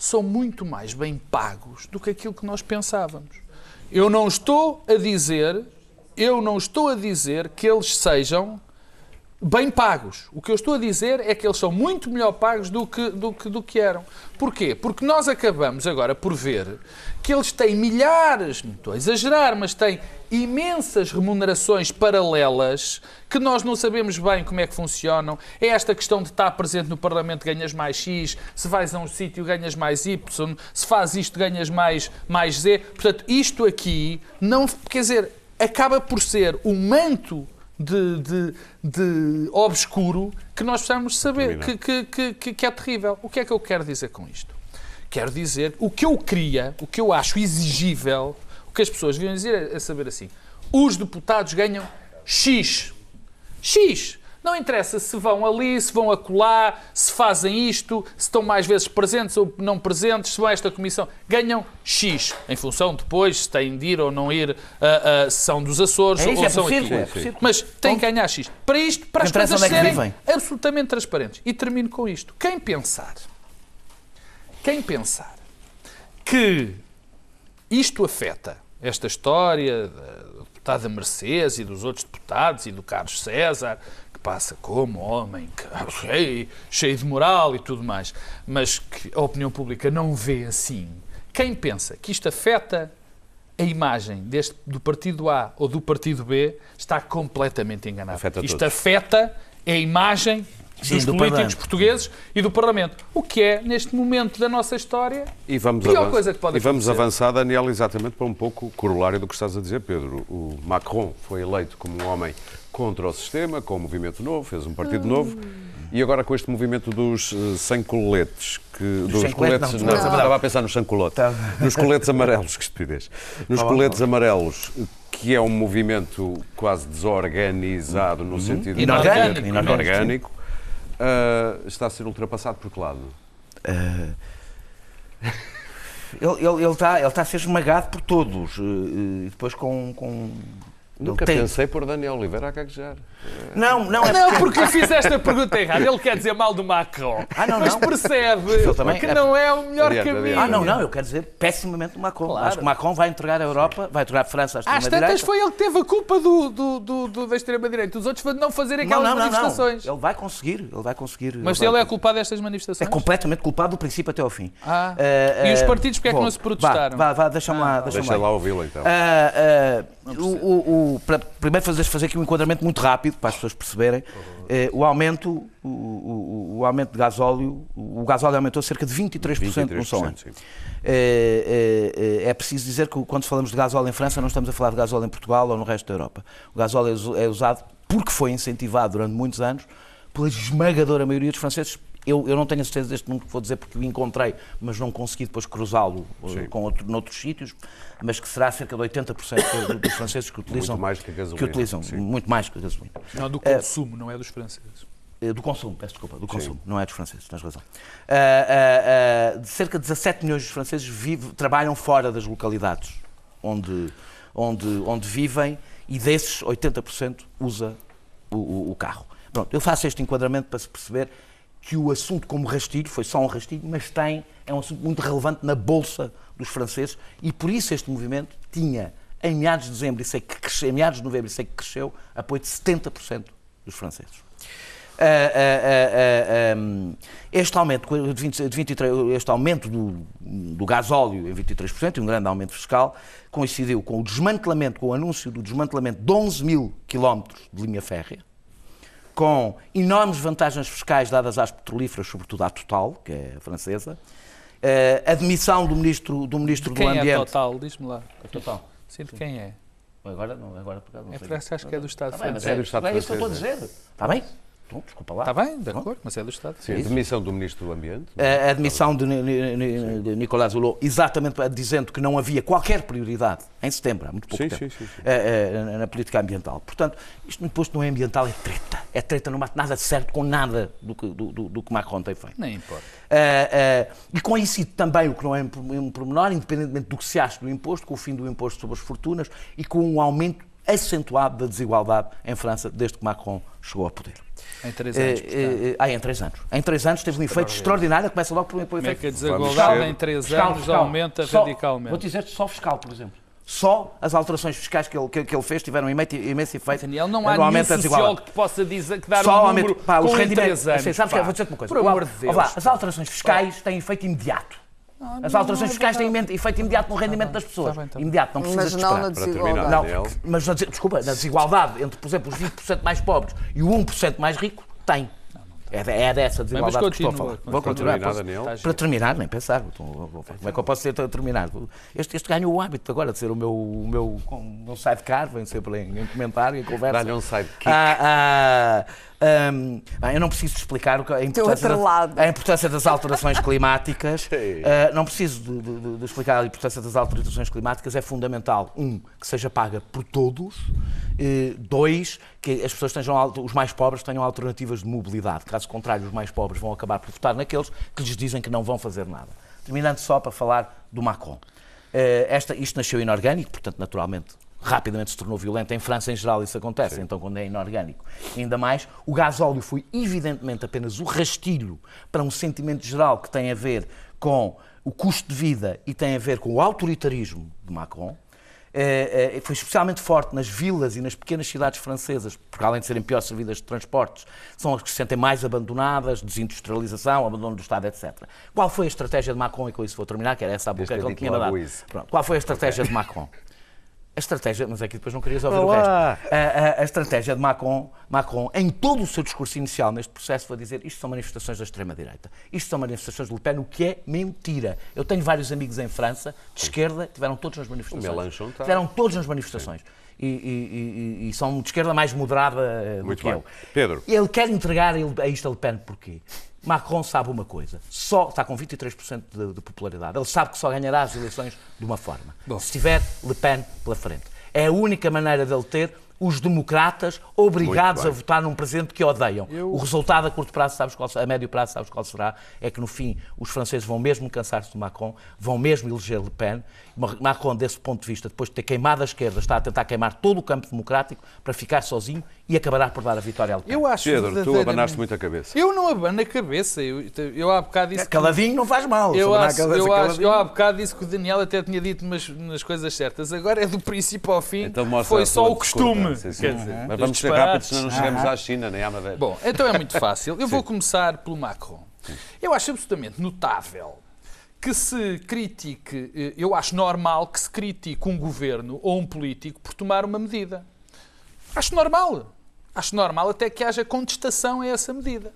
S5: são muito mais bem pagos do que aquilo que nós pensávamos. Eu não estou a dizer, eu não estou a dizer que eles sejam bem pagos. O que eu estou a dizer é que eles são muito melhor pagos do que, do que, do que eram. Porquê? Porque nós acabamos agora por ver que eles têm milhares, não estou a exagerar, mas têm imensas remunerações paralelas que nós não sabemos bem como é que funcionam. É esta questão de estar presente no Parlamento ganhas mais X, se vais a um sítio ganhas mais Y, se faz isto ganhas mais, mais Z. Portanto, isto aqui não, quer dizer, acaba por ser o manto de, de, de obscuro que nós precisamos saber, que, que, que, que é terrível. O que é que eu quero dizer com isto? Quero dizer, o que eu queria, o que eu acho exigível, o que as pessoas deviam dizer é, é saber assim: os deputados ganham X. X. Não interessa se vão ali, se vão acolá, se fazem isto, se estão mais vezes presentes ou não presentes, se vão a esta comissão. Ganham X, em função depois se têm de ir ou não ir a, a sessão dos Açores
S4: É isso,
S5: ou
S4: é
S5: são
S4: possível,
S5: aqui.
S4: é possível.
S5: Mas têm que ganhar X. Para isto, para as coisas
S4: é
S5: serem absolutamente transparentes. E termino com isto. Quem pensar, quem pensar que isto afeta esta história da deputada Mercedes e dos outros deputados e do Carlos César, passa como homem cheio, cheio de moral e tudo mais, mas que a opinião pública não vê assim. Quem pensa que isto afeta a imagem deste, do partido A ou do partido B está completamente enganado.
S1: Afeta
S5: isto
S1: todos.
S5: afeta a imagem
S4: Sim,
S5: dos
S4: do
S5: políticos
S4: Parlamento.
S5: portugueses e do Parlamento. O que é, neste momento da nossa história,
S1: E vamos,
S5: Pior
S1: avançar,
S5: coisa que pode
S1: e vamos
S5: acontecer.
S1: avançar, Daniel, exatamente para um pouco o corolário do que estás a dizer, Pedro. O Macron foi eleito como um homem contra o sistema, com o movimento novo, fez um partido novo, e agora com este movimento dos eh, sem coletes, que, dos
S4: sem colete,
S1: coletes,
S4: não,
S1: não,
S4: não.
S1: estava a pensar nos sem colete,
S4: Tá.
S1: nos coletes amarelos, que estupidez, nos coletes amarelos, que é um movimento quase desorganizado no sentido de
S4: Inorgânico,
S1: ser
S4: inorgânico,
S1: inorgânico, ah, está a ser ultrapassado por que lado? *laughs*
S4: Ele, ele, ele, está, ele está a ser esmagado por todos. eh, eh, E depois com. com...
S1: Nunca
S4: ele tem-
S1: pensei por Daniel Oliveira a gaguejar.
S4: Não, não, é
S5: Não, porque fiz esta pergunta errada. Ele quer dizer mal do Macron.
S4: Ah, não,
S5: mas
S4: não.
S5: percebe
S4: Eu também-
S5: que não é o melhor
S1: Adiante,
S5: caminho.
S1: adiante.
S4: Ah, não, não, eu quero dizer pessimamente do Macron.
S5: Claro.
S4: Acho que o Macron vai entregar a Europa, vai entregar a França à
S5: Às
S4: extrema-direita.
S5: tantas foi ele que teve a culpa do, do, do, do- da extrema-direita. Os outros não fazerem
S4: Não,
S5: aquelas
S4: não, não, não.
S5: manifestações.
S4: Ele vai conseguir, ele vai conseguir.
S5: Mas
S4: vai
S5: ele é
S4: conseguir.
S5: culpado destas
S4: É
S5: manifestações?
S4: completamente culpado do princípio até ao fim.
S5: Ah.
S4: Eh,
S5: E os
S4: eh,
S5: partidos, porque é que não se protestaram?
S4: Vá, vá, vá deixa-me lá. Deixa
S1: Deixa lá ouvi-lo então.
S4: Ah, ah, o, o- o- para primeiro fazer, fazer aqui um enquadramento muito rápido para as pessoas perceberem. Eh, o aumento, o, o- o aumento de gasóleo, o gasóleo aumentou cerca de 23%, num só ano.
S1: 23%, sim.
S4: Eh, eh, eh, é preciso dizer que quando falamos de gasóleo em França, não estamos a falar de gasóleo em Portugal ou no resto da Europa. O gasóleo é é usado porque foi incentivado durante muitos anos pela esmagadora maioria dos franceses. Eu, eu não tenho a certeza deste número que vou dizer porque o encontrei, mas não consegui depois cruzá-lo eh,
S1: Sim.
S4: com outro, noutros sítios, mas que será cerca de 80% do- dos franceses que utilizam.
S1: mais que a gasolina,
S4: que utilizam
S1: sim.
S4: muito mais que a gasolina.
S5: Não, do consumo, não é dos franceses.
S4: Eh, Do consumo, peço desculpa, do consumo, não é dos franceses, tens razão. Ah, de cerca de 17 milhões de franceses vive- trabalham fora das localidades onde, onde, onde vivem e desses 80% usa o, o- o carro. Pronto, eu faço este enquadramento para se perceber que o assunto como rastilho, foi só um rastilho, mas tem, é um assunto muito relevante na bolsa dos franceses e por isso este movimento tinha, em meados de dezembro, e sei que cresceu, em meados de novembro, e sei que cresceu, apoio de 70% dos franceses. Ah, ah, ah, um, este aumento, de 20 de 23, este aumento do, do gasóleo em 23% e um grande aumento fiscal coincidiu com o desmantelamento, com o anúncio do desmantelamento de 11 mil quilómetros de linha férrea, com enormes vantagens fiscais dadas às petrolíferas, sobretudo à Total, que é francesa, eh, a demissão do ministro do, ministro do
S5: Quem é
S4: Ambiente.
S5: Total? Diz-me lá.
S4: A Total.
S5: Sim, de quem é?
S4: Agora não, agora por não
S5: É. França, acho que é do Estado
S4: bem, mas
S5: francês.
S1: É
S4: é,
S1: do Estado
S4: é isso que eu estou a
S1: francês,
S4: dizer. Está bem? Então, desculpa lá.
S5: Está bem, de acordo, mas é do Estado.
S1: Sim, a demissão do Ministro do Ambiente.
S4: A admissão de, de Nicolás Hulot, exatamente dizendo que não havia qualquer prioridade, em setembro, há muito pouco
S1: Sim,
S4: tempo,
S1: sim, sim,
S4: eh, eh, na política ambiental. Portanto, isto no imposto não é ambiental, é treta. É treta, não bate nada de certo com nada do que, do, do- do que Macron tem feito.
S5: Nem importa.
S4: Eh, eh, e coincide também, o que não é um pormenor, independentemente do que se acha do imposto, com o fim do imposto sobre as fortunas e com um aumento acentuado da desigualdade em França desde que Macron chegou ao poder.
S5: Em três anos.
S4: Eh, eh, ah, em três anos. Em três anos teve um efeito extraordinário, começa logo por, por
S5: Como é
S4: efeito
S5: que a desigualdade em três
S4: fiscal,
S5: anos
S4: fiscal.
S5: aumenta
S4: Só-
S5: radicalmente?
S4: Vou dizer só fiscal, por exemplo. Só as alterações fiscais que ele, que, que ele fez tiveram imenso, imenso efeito.
S5: Daniel, não há nenhum sociólogo que possa dizer, que dar
S4: Só
S5: um
S4: aumento,
S5: número
S4: pá, os
S5: com
S4: rendimentos.
S5: três anos.
S4: Sim, sabes que
S5: pá.
S4: eu vou dizer uma coisa.
S5: Por
S4: O-
S5: amor de Deus. pá.
S4: as alterações fiscais têm efeito imediato. As alterações fiscais têm efeito imediato no rendimento das pessoas.
S5: Tá bem, tá bem.
S4: Imediato, não precisas
S6: Mas
S4: de
S6: não
S4: esperar.
S6: na desigualdade.
S4: Não, mas desculpa, na desigualdade entre, por exemplo, os 20% mais pobres e o 1% mais rico, tem. É, é dessa desigualdade que estou a
S5: continua,
S4: falar.
S5: continua.
S4: Vou continuar.
S1: Terminar,
S4: posso-
S1: Daniel.
S4: Para terminar, nem pensar. Vou- vou- Como é que eu posso ter- terminar? Este, este ganhou o hábito agora de ser o meu, o meu, o meu sidecar, vem sempre em, em comentário, em conversa.
S1: Dá-lhe um sidekick.
S4: Ah, ah, bem, eu não preciso explicar que- a importância, das, a importância das alterações *laughs* climáticas. Ah, não preciso de, de- de explicar a importância das alterações climáticas. É fundamental, um, que seja paga por todos. Eh, dois, que as pessoas tenham, os mais pobres tenham alternativas de mobilidade. Caso contrário, os mais pobres vão acabar por votar naqueles que lhes dizem que não vão fazer nada. Terminando só para falar do Macron. Eh, esta, isto nasceu inorgânico, portanto, naturalmente, rapidamente se tornou violento. Em França, em geral, isso acontece, então, quando é inorgânico. Ainda mais, o gasóleo foi, evidentemente, apenas o rastilho para um sentimento geral que tem a ver com o custo de vida e tem a ver com o autoritarismo de Macron. Eh, eh, foi especialmente forte nas vilas e nas pequenas cidades francesas, porque além de serem pior servidas de transportes, são as que se sentem mais abandonadas, desindustrialização, abandono do Estado, etc. Qual foi a estratégia de Macron, e com isso vou terminar, que era essa a boca que ele tinha dado. Pronto. Qual foi a estratégia de Macron? *laughs* A estratégia, mas é que depois não querias ouvir o
S1: Olá.
S4: resto. A, a- a estratégia de Macron, Macron, em todo o seu discurso inicial neste processo, foi dizer isto são manifestações da extrema-direita. Isto são manifestações de Le Pen, o que é mentira. Eu tenho vários amigos em França, de esquerda, tiveram todos nas manifestações.
S1: O Mélenchon está.
S4: Tiveram todos nas manifestações. E, e- e- e- e são de esquerda mais moderada eh, do
S1: Muito
S4: que
S1: bem.
S4: eu.
S1: Pedro.
S4: Ele quer entregar a isto a Le Pen porquê? Macron sabe uma coisa, só está com 23% de, de popularidade. Ele sabe que só ganhará as eleições de uma forma. Se tiver Le Pen pela frente. É a única maneira dele ter os democratas obrigados a votar num presidente que odeiam. O resultado a curto prazo, sabes qual, a médio prazo, sabes qual será? É que no fim os franceses vão mesmo cansar-se de Macron, vão mesmo eleger Le Pen. Macron, desse ponto de vista, depois de ter queimado a esquerda, está a tentar queimar todo o campo democrático para ficar sozinho e acabará por dar a vitória a Le Pen.
S5: Eu acho
S1: Pedro, tu abanaste muito a cabeça.
S5: Eu não abano a cabeça. Eu, eu há bocado disse que-
S4: Caladinho não faz mal.
S5: Eu, acho,
S4: cabeça
S5: eu, acho, eu há bocado disse que o Daniel até tinha dito umas, umas coisas certas. Agora é do princípio ao fim.
S1: Então mostra
S5: foi só o costume.
S1: discordância, sim.
S5: Quer dizer,
S1: Mas
S5: dos
S1: vamos ser rápidos, senão não chegamos à China nem à Madeira.
S5: Bom, então é muito *laughs* fácil. Eu vou começar pelo Macron. Eu acho absolutamente notável que se critique, eh, eu acho normal que se critique um governo ou um político por tomar uma medida. Acho normal. Acho normal até que haja contestação a essa medida.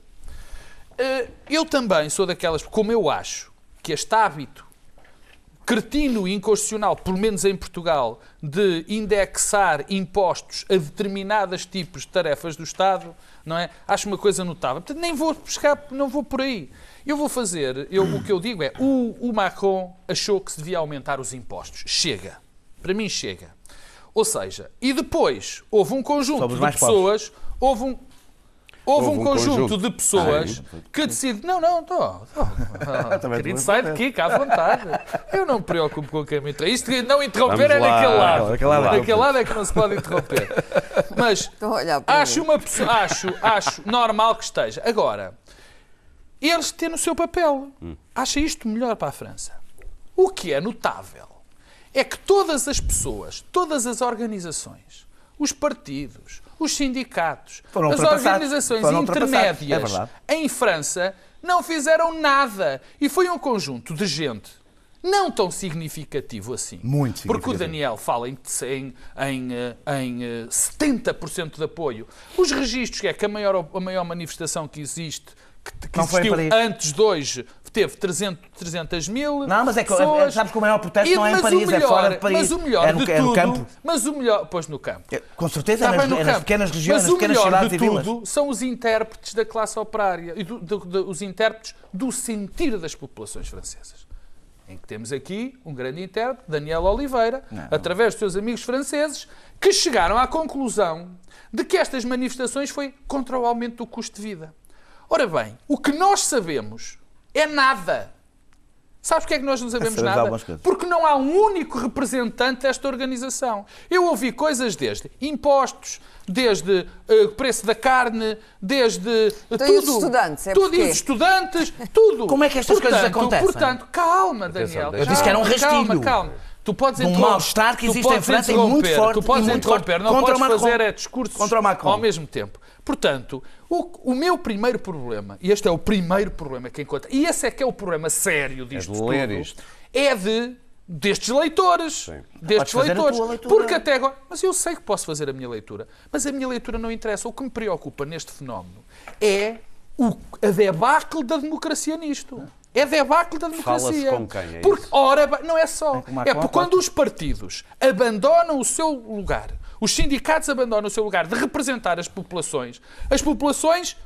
S5: Eh, Eu também sou daquelas, como eu acho que este hábito cretino e inconstitucional, pelo menos em Portugal, de indexar impostos a determinados tipos de tarefas do Estado, não é? Acho uma coisa notável. Portanto, nem vou buscar, não vou por aí. Eu vou fazer, eu, o que eu digo é, o, o Macron achou que se devia aumentar os impostos. Chega. Para mim, chega. Ou seja, e depois houve um conjunto de pessoas, houve um, Houve,
S1: Houve
S5: um,
S1: um
S5: conjunto,
S1: conjunto.
S5: de pessoas que decide. Não, não, estou. *laughs* Querido, sai daqui, cá à vontade. Eu não me preocupo com me interrompe. Isto de não interromper
S1: Vamos
S5: é naquele lado.
S4: Naquele lado.
S5: Naquele lado é que não se pode interromper. Mas *laughs*
S6: para
S5: acho,
S6: mim.
S5: uma pessoa, acho, acho normal que esteja. Agora, eles têm o seu papel. Acha isto melhor para a França. O que é notável é que todas as pessoas, todas as organizações, os partidos, os sindicatos,
S4: Foram
S5: as organizações intermédias
S4: É
S5: em França não fizeram nada. E foi um conjunto de gente não tão significativo assim.
S4: Muito
S5: Porque o
S4: significativo.
S5: Daniel fala em, em, em, eh, em eh, 70% de apoio. Os registros, que é que a maior, a maior manifestação que existe, que, que existiu antes de hoje, teve 300, 300 mil
S4: Não, mas é que
S5: pessoas.
S4: sabes que o maior protesto
S5: E-
S4: não é em Paris, é
S5: melhor-
S4: fora de Paris.
S5: Mas o melhor
S4: É no-
S5: de
S4: é no
S5: tudo,
S4: campo.
S5: mas o melhor, pois no campo.
S4: Com certeza,
S5: Está
S4: é nas,
S5: no
S4: é nas pequenas regiões,
S5: Mas
S4: nas pequenas cidades
S5: de
S4: e vilas.
S5: tudo são os intérpretes da classe operária e do- do- do- os intérpretes do sentir das populações francesas. Em que temos aqui um grande intérprete, Daniel Oliveira, através dos seus amigos franceses, que chegaram à conclusão de que estas manifestações foi contra o aumento do custo de vida. Ora bem, o que nós sabemos é nada. Sabes porque é que nós não sabemos nada?
S4: coisas.
S5: Porque não há um único representante desta organização. Eu ouvi coisas desde impostos, desde eh, preço da carne, desde eh,
S6: Então, e os
S5: tudo.
S6: estudantes? É
S5: tudo, e
S6: porquê?
S5: os estudantes, tudo. *laughs*
S4: Como é que estas coisas
S5: Portanto,
S4: acontecem?
S5: Portanto, calma, Daniel.
S1: Eu
S4: disse que era um
S5: calma,
S4: rastilho.
S5: Calma, calma. Tu podes
S4: um mal-estar que existe em França e muito forte,
S5: Tu podes
S4: muito
S5: interromper,
S4: forte
S5: não
S4: contra
S5: podes
S4: o Macron.
S5: fazer é, discursos
S4: Contra o Macron.
S5: ao mesmo tempo. Portanto, o, o meu primeiro problema, e este é o primeiro problema que encontro, e esse é que é o problema sério disto
S1: de ler
S5: tudo,
S1: isto.
S5: é de destes leitores. Destes
S4: Podes fazer a
S5: leitores. Porque até agora. Mas eu sei que posso fazer a minha leitura. Mas a minha leitura não interessa. O que me preocupa neste fenómeno é o, a debacle da democracia nisto. É debacle da democracia.
S1: Fala-se com quem, é
S5: porque,
S1: isso?
S5: ora, não é só. É
S4: Macron,
S5: porque quando os partidos abandonam o seu lugar, os sindicatos abandonam o seu lugar de representar as populações, as populações.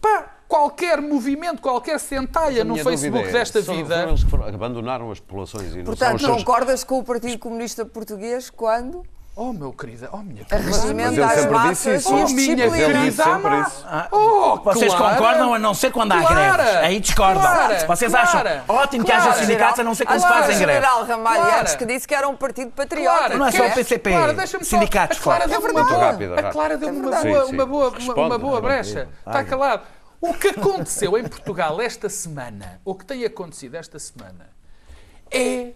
S5: Pá, qualquer movimento, qualquer centalha
S1: A
S5: no Facebook
S1: é,
S5: desta
S1: são-
S5: vida.
S1: Foram eles que foram- abandonaram as populações e não são
S6: Portanto,
S1: os
S6: não
S1: seus...
S6: concordas com o Partido Comunista Português quando
S5: Oh, meu querida, oh, minha querida.
S6: regimenta
S1: ele
S6: as
S1: sempre
S6: massas
S1: disse isso.
S6: e
S5: Oh, minha querida.
S4: Ah,
S5: Oh,
S4: Vocês
S5: Clara.
S4: concordam a não ser quando há
S5: Clara.
S4: greves. Aí discordam.
S5: Clara.
S4: Vocês acham ótimo que haja sindicatos a não ser quando se fazem
S6: o
S4: greves.
S6: general Ramalho antes que disse que era um partido patriota.
S4: Não é só o PCP, sindicatos,
S5: a Clara
S4: claro.
S6: É
S5: uma
S6: verdade.
S5: a. Clara uma boa,
S1: Sim, sim.
S5: uma boa, uma, boa brecha. Está calado. O que aconteceu em Portugal esta semana, o que tem acontecido esta semana, é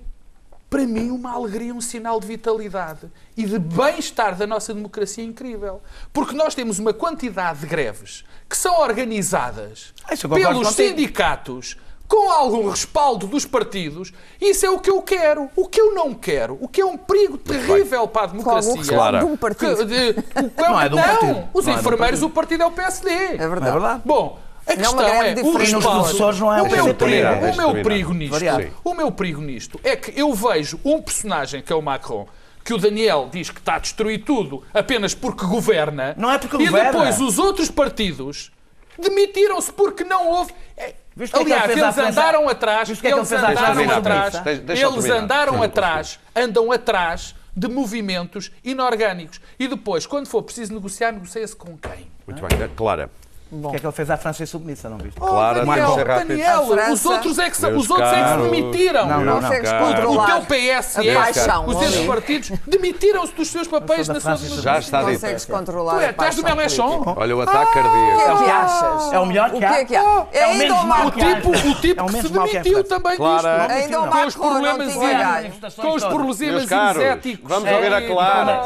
S5: para mim uma alegria, um sinal de vitalidade e de bem-estar da nossa democracia incrível. Porque nós temos uma quantidade de greves que são organizadas
S4: Ah,
S5: pelos sindicatos com algum respaldo dos partidos. Isso é o que eu quero. O que eu não quero, o que é um perigo terrível para a democracia.
S1: Clara.
S6: de um partido.
S5: Que- de- o-
S4: Não é de um partido.
S5: os
S4: Não é de um
S5: enfermeiros,
S4: partido.
S5: o partido é o PSD.
S6: É
S4: Não
S6: verdade.
S4: é verdade?
S5: Bom, a
S6: Não é uma
S5: questão é, o.
S4: E
S5: respaldo.
S4: professores não é
S5: o meu perigo, o meu perigo nisto,
S4: Variado.
S5: o meu perigo nisto é que eu vejo um personagem que é o Macron que o Daniel diz que está a destruir tudo apenas porque governa.
S4: Não é porque
S5: e
S4: governa.
S5: depois os outros partidos demitiram-se porque não houve. É,
S4: Viste é que
S5: Aliás, eles
S4: França?
S5: andaram atrás,
S4: é
S5: eles andaram atrás, eles andaram
S1: Sim,
S5: atrás, andam atrás de movimentos inorgânicos. E depois, quando for preciso negociar, negocia-se com quem?
S1: Muito bem. Clara,
S4: O que é que ele fez à França em submissa, não viste?
S1: Clara,
S5: Oh, Daniel,
S1: rápidos.
S5: Daniel,
S6: A França-
S5: os outros é que,
S1: Meus
S5: os outros é que se demitiram.
S4: Não, não, não.
S1: Cara.
S5: O
S6: controlar
S5: teu PS,
S6: a paixão.
S5: os esses partidos, demitiram-se dos seus papéis na sua
S4: França,
S1: Já está dito.
S6: Consegues
S5: Tu,
S6: controlar
S5: é, tu és do
S6: paixão
S5: Mélenchon?
S6: política.
S1: Olha o ataque
S6: O que
S1: cardíaco.
S6: é que
S4: Ah,
S6: achas?
S4: é o melhor
S6: O
S4: que há.
S6: que é que há?
S4: É o
S6: É ainda o
S5: O
S6: Macron.
S4: que há.
S5: tipo, o tipo
S4: É o
S5: que se
S4: que é
S5: demitiu também
S1: Clara.
S5: disto.
S6: Ainda o
S5: Com os
S6: não
S5: problemas
S6: tinha ganho.
S5: com os problemas
S1: Meus caros,
S5: éticos.
S1: vamos ouvir a Clara.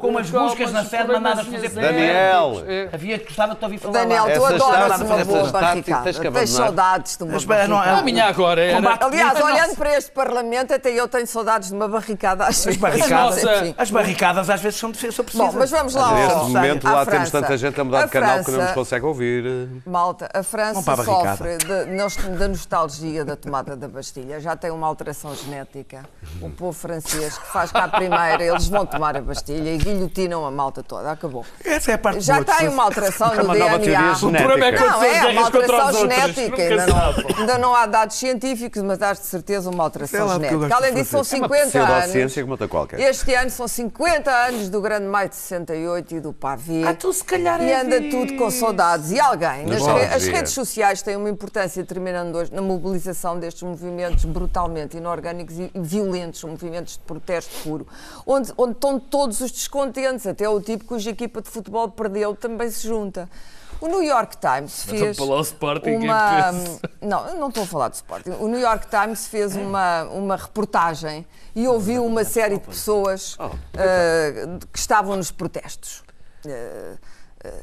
S4: Com as buscas, na sede mandadas fazer
S1: Daniel.
S4: Havia que gostava de te ouvir falar
S6: Daniel,
S4: lá.
S6: tu
S1: Essas
S6: adoras uma boa barricada.
S1: tens
S6: saudades de uma
S4: Mas, não,
S6: barricada.
S5: A minha agora era.
S4: Combate
S6: Aliás, olhando
S4: nossa.
S6: para este Parlamento, até eu tenho saudades de uma barricada. Acho
S4: As barricadas,
S5: Nossa.
S4: as barricadas às vezes são, são precisas.
S6: Bom, mas vamos lá.
S1: Neste momento lá temos
S6: França.
S1: tanta gente a mudar
S6: A
S1: de canal que não
S6: França-
S1: nos consegue ouvir.
S6: Malta, a França
S4: a
S6: sofre de- da nostalgia da tomada da Bastilha. Já tem uma alteração genética. O povo francês que faz cá primeiro, eles vão tomar a Bastilha e guilhotinam a malta toda. Acabou.
S4: Essa é a parte
S6: Já tem uma alteração
S1: É uma nova teoria genética.
S5: O problema é que
S6: Não, é
S5: guerras
S6: uma
S5: contra os
S6: alteração genética. Ainda não, ainda não há dados científicos, mas há de certeza uma alteração
S4: lá,
S6: genética. Além disso, são
S4: francês.
S1: É uma
S6: 50
S1: pseudociência
S6: anos.
S1: como outra qualquer.
S6: Este ano são 50 anos do Grande Maio de 68 e do Pavê.
S5: Ah, tu se calhar
S6: E
S5: é
S6: anda tudo com saudades. E alguém, nas re- as redes sociais têm uma importância tremenda hoje na mobilização destes movimentos brutalmente inorgânicos e violentos, movimentos de protesto puro, onde, onde estão todos os descontentes, até o tipo cuja equipa de futebol perdeu também se junta. O New York Times fez
S5: o Sporting,
S6: uma... Não, eu não estou a falar de Sporting. O New York Times fez uma, uma reportagem e ouviu uma série de pessoas eh, que estavam nos protestos. Eh, eh,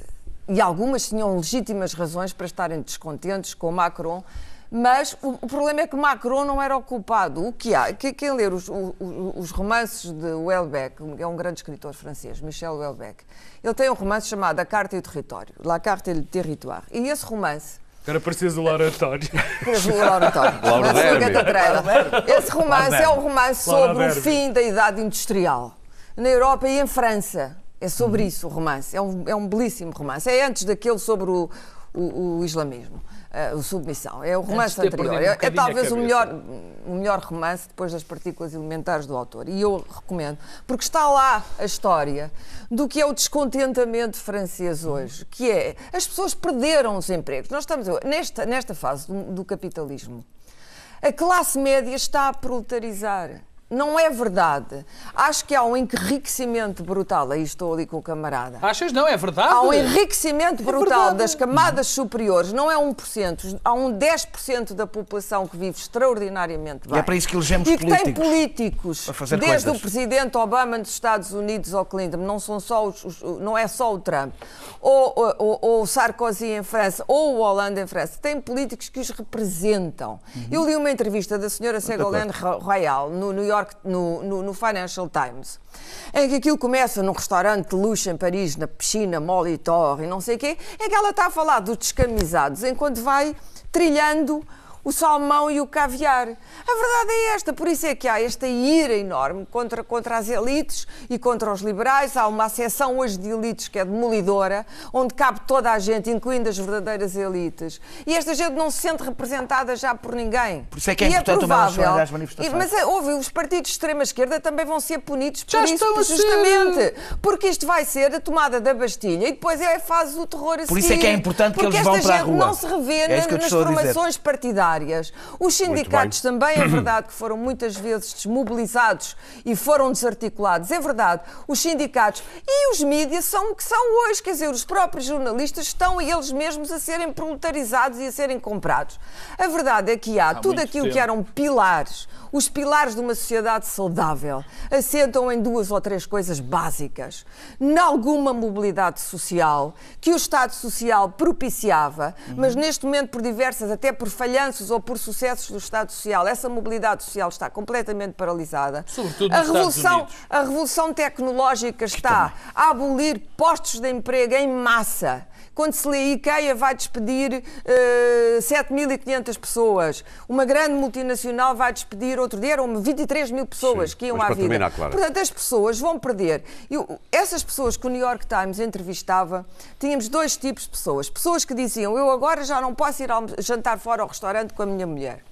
S6: e algumas tinham legítimas razões para estarem descontentes com Macron, mas o, o problema é que Macron não era o culpado. O que há? Que- Quem ler os, o- o- os romances de Welbeck, é um grande escritor francês, Michel Welbeck, ele tem um romance chamado A Carta e o Território, La Carte et le Territoire. E esse romance
S5: Era preciso o oratório.
S6: Preso no oratório. *laughs*
S1: Laura
S6: Mas
S1: Derby.
S6: fica Catarina. Esse romance é um romance sobre o fim da idade industrial na Europa e em França. É sobre isso o romance. É um, é um belíssimo romance. É antes daquele sobre o, o, o islamismo, eh, a submissão. É o romance anterior.
S5: um
S6: É, é talvez o melhor, o melhor romance depois das partículas elementares do autor. E eu recomendo, porque está lá a história do que é o descontentamento francês hoje, que é as pessoas perderam os empregos. Nós estamos nesta, nesta fase do, do capitalismo. a classe média está a proletarizar. Não é verdade. Acho que há um enriquecimento brutal. Aí estou ali com o camarada.
S5: Achas não? É verdade?
S6: Há um enriquecimento brutal das camadas superiores. Não é 1%. Há um 10% da população que vive extraordinariamente bem.
S4: E é para isso que elegemos
S6: E que tem
S4: políticos.
S6: políticos,
S4: a fazer
S6: desde
S4: coisas.
S6: o presidente Obama dos Estados Unidos ao Clinton, não, são só os, os- não é só o Trump, ou, ou- ou o Sarkozy em França, ou o Hollande em França, tem políticos que os representam.
S4: Uhum.
S6: Eu li uma entrevista da senhora Ségolène Royal no New York, no, no- no Financial Times, em que aquilo começa num restaurante de luxo em Paris, na piscina Molitor e não sei o quê, em que ela está a falar dos descamisados enquanto vai trilhando o salmão e o caviar. A verdade é esta, por isso é que há esta ira enorme contra, contra as elites e contra os liberais. Há uma seção hoje de elites que é demolidora, onde cabe toda a gente, incluindo as verdadeiras elites. E esta gente não se sente representada já por ninguém.
S4: Por isso é que é
S6: E
S4: importante também elas
S6: provável-
S4: irem às manifestações.
S6: e- Mas é, houve, os partidos de extrema-esquerda também vão ser punidos
S5: Já
S6: por isso,
S5: estão a ser.
S6: justamente. Porque isto vai ser a tomada da Bastilha e depois é a fase do terror a
S4: Por isso é que é
S6: seguir.
S4: importante que
S6: Porque
S4: eles vão
S6: esta
S4: para a
S6: gente
S4: rua.
S6: não se revê
S4: É isso
S6: nas formações partidárias. Os sindicatos também é *clears throat* verdade que foram muitas vezes desmobilizados e foram desarticulados. É verdade. Os sindicatos e os mídias são o que são hoje. Quer dizer, os próprios jornalistas estão eles mesmos a serem proletarizados e a serem comprados. A verdade é que há, tudo
S5: muito
S6: aquilo que
S5: tempo.
S6: eram pilares, os pilares de uma sociedade saudável, assentam em duas ou três coisas básicas. Nalguma mobilidade social, que o Estado Social propiciava, mas neste momento, por diversas, até por ou por sucessos do Estado Social, essa mobilidade social está completamente paralisada.
S5: Sobretudo
S6: a revolução, a revolução tecnológica está a abolir postos de emprego em massa. Quando se lê IKEA vai despedir eh, 7.500 pessoas. Uma grande multinacional vai despedir, outro dia eram 23 mil pessoas
S1: Sim,
S6: que iam à vida.
S1: terminar, Clara.
S6: Portanto, as pessoas vão perder. Essas pessoas que o New York Times entrevistava, tínhamos dois tipos de pessoas. Pessoas que diziam, eu agora já não posso ir jantar fora ao restaurante com a minha mulher.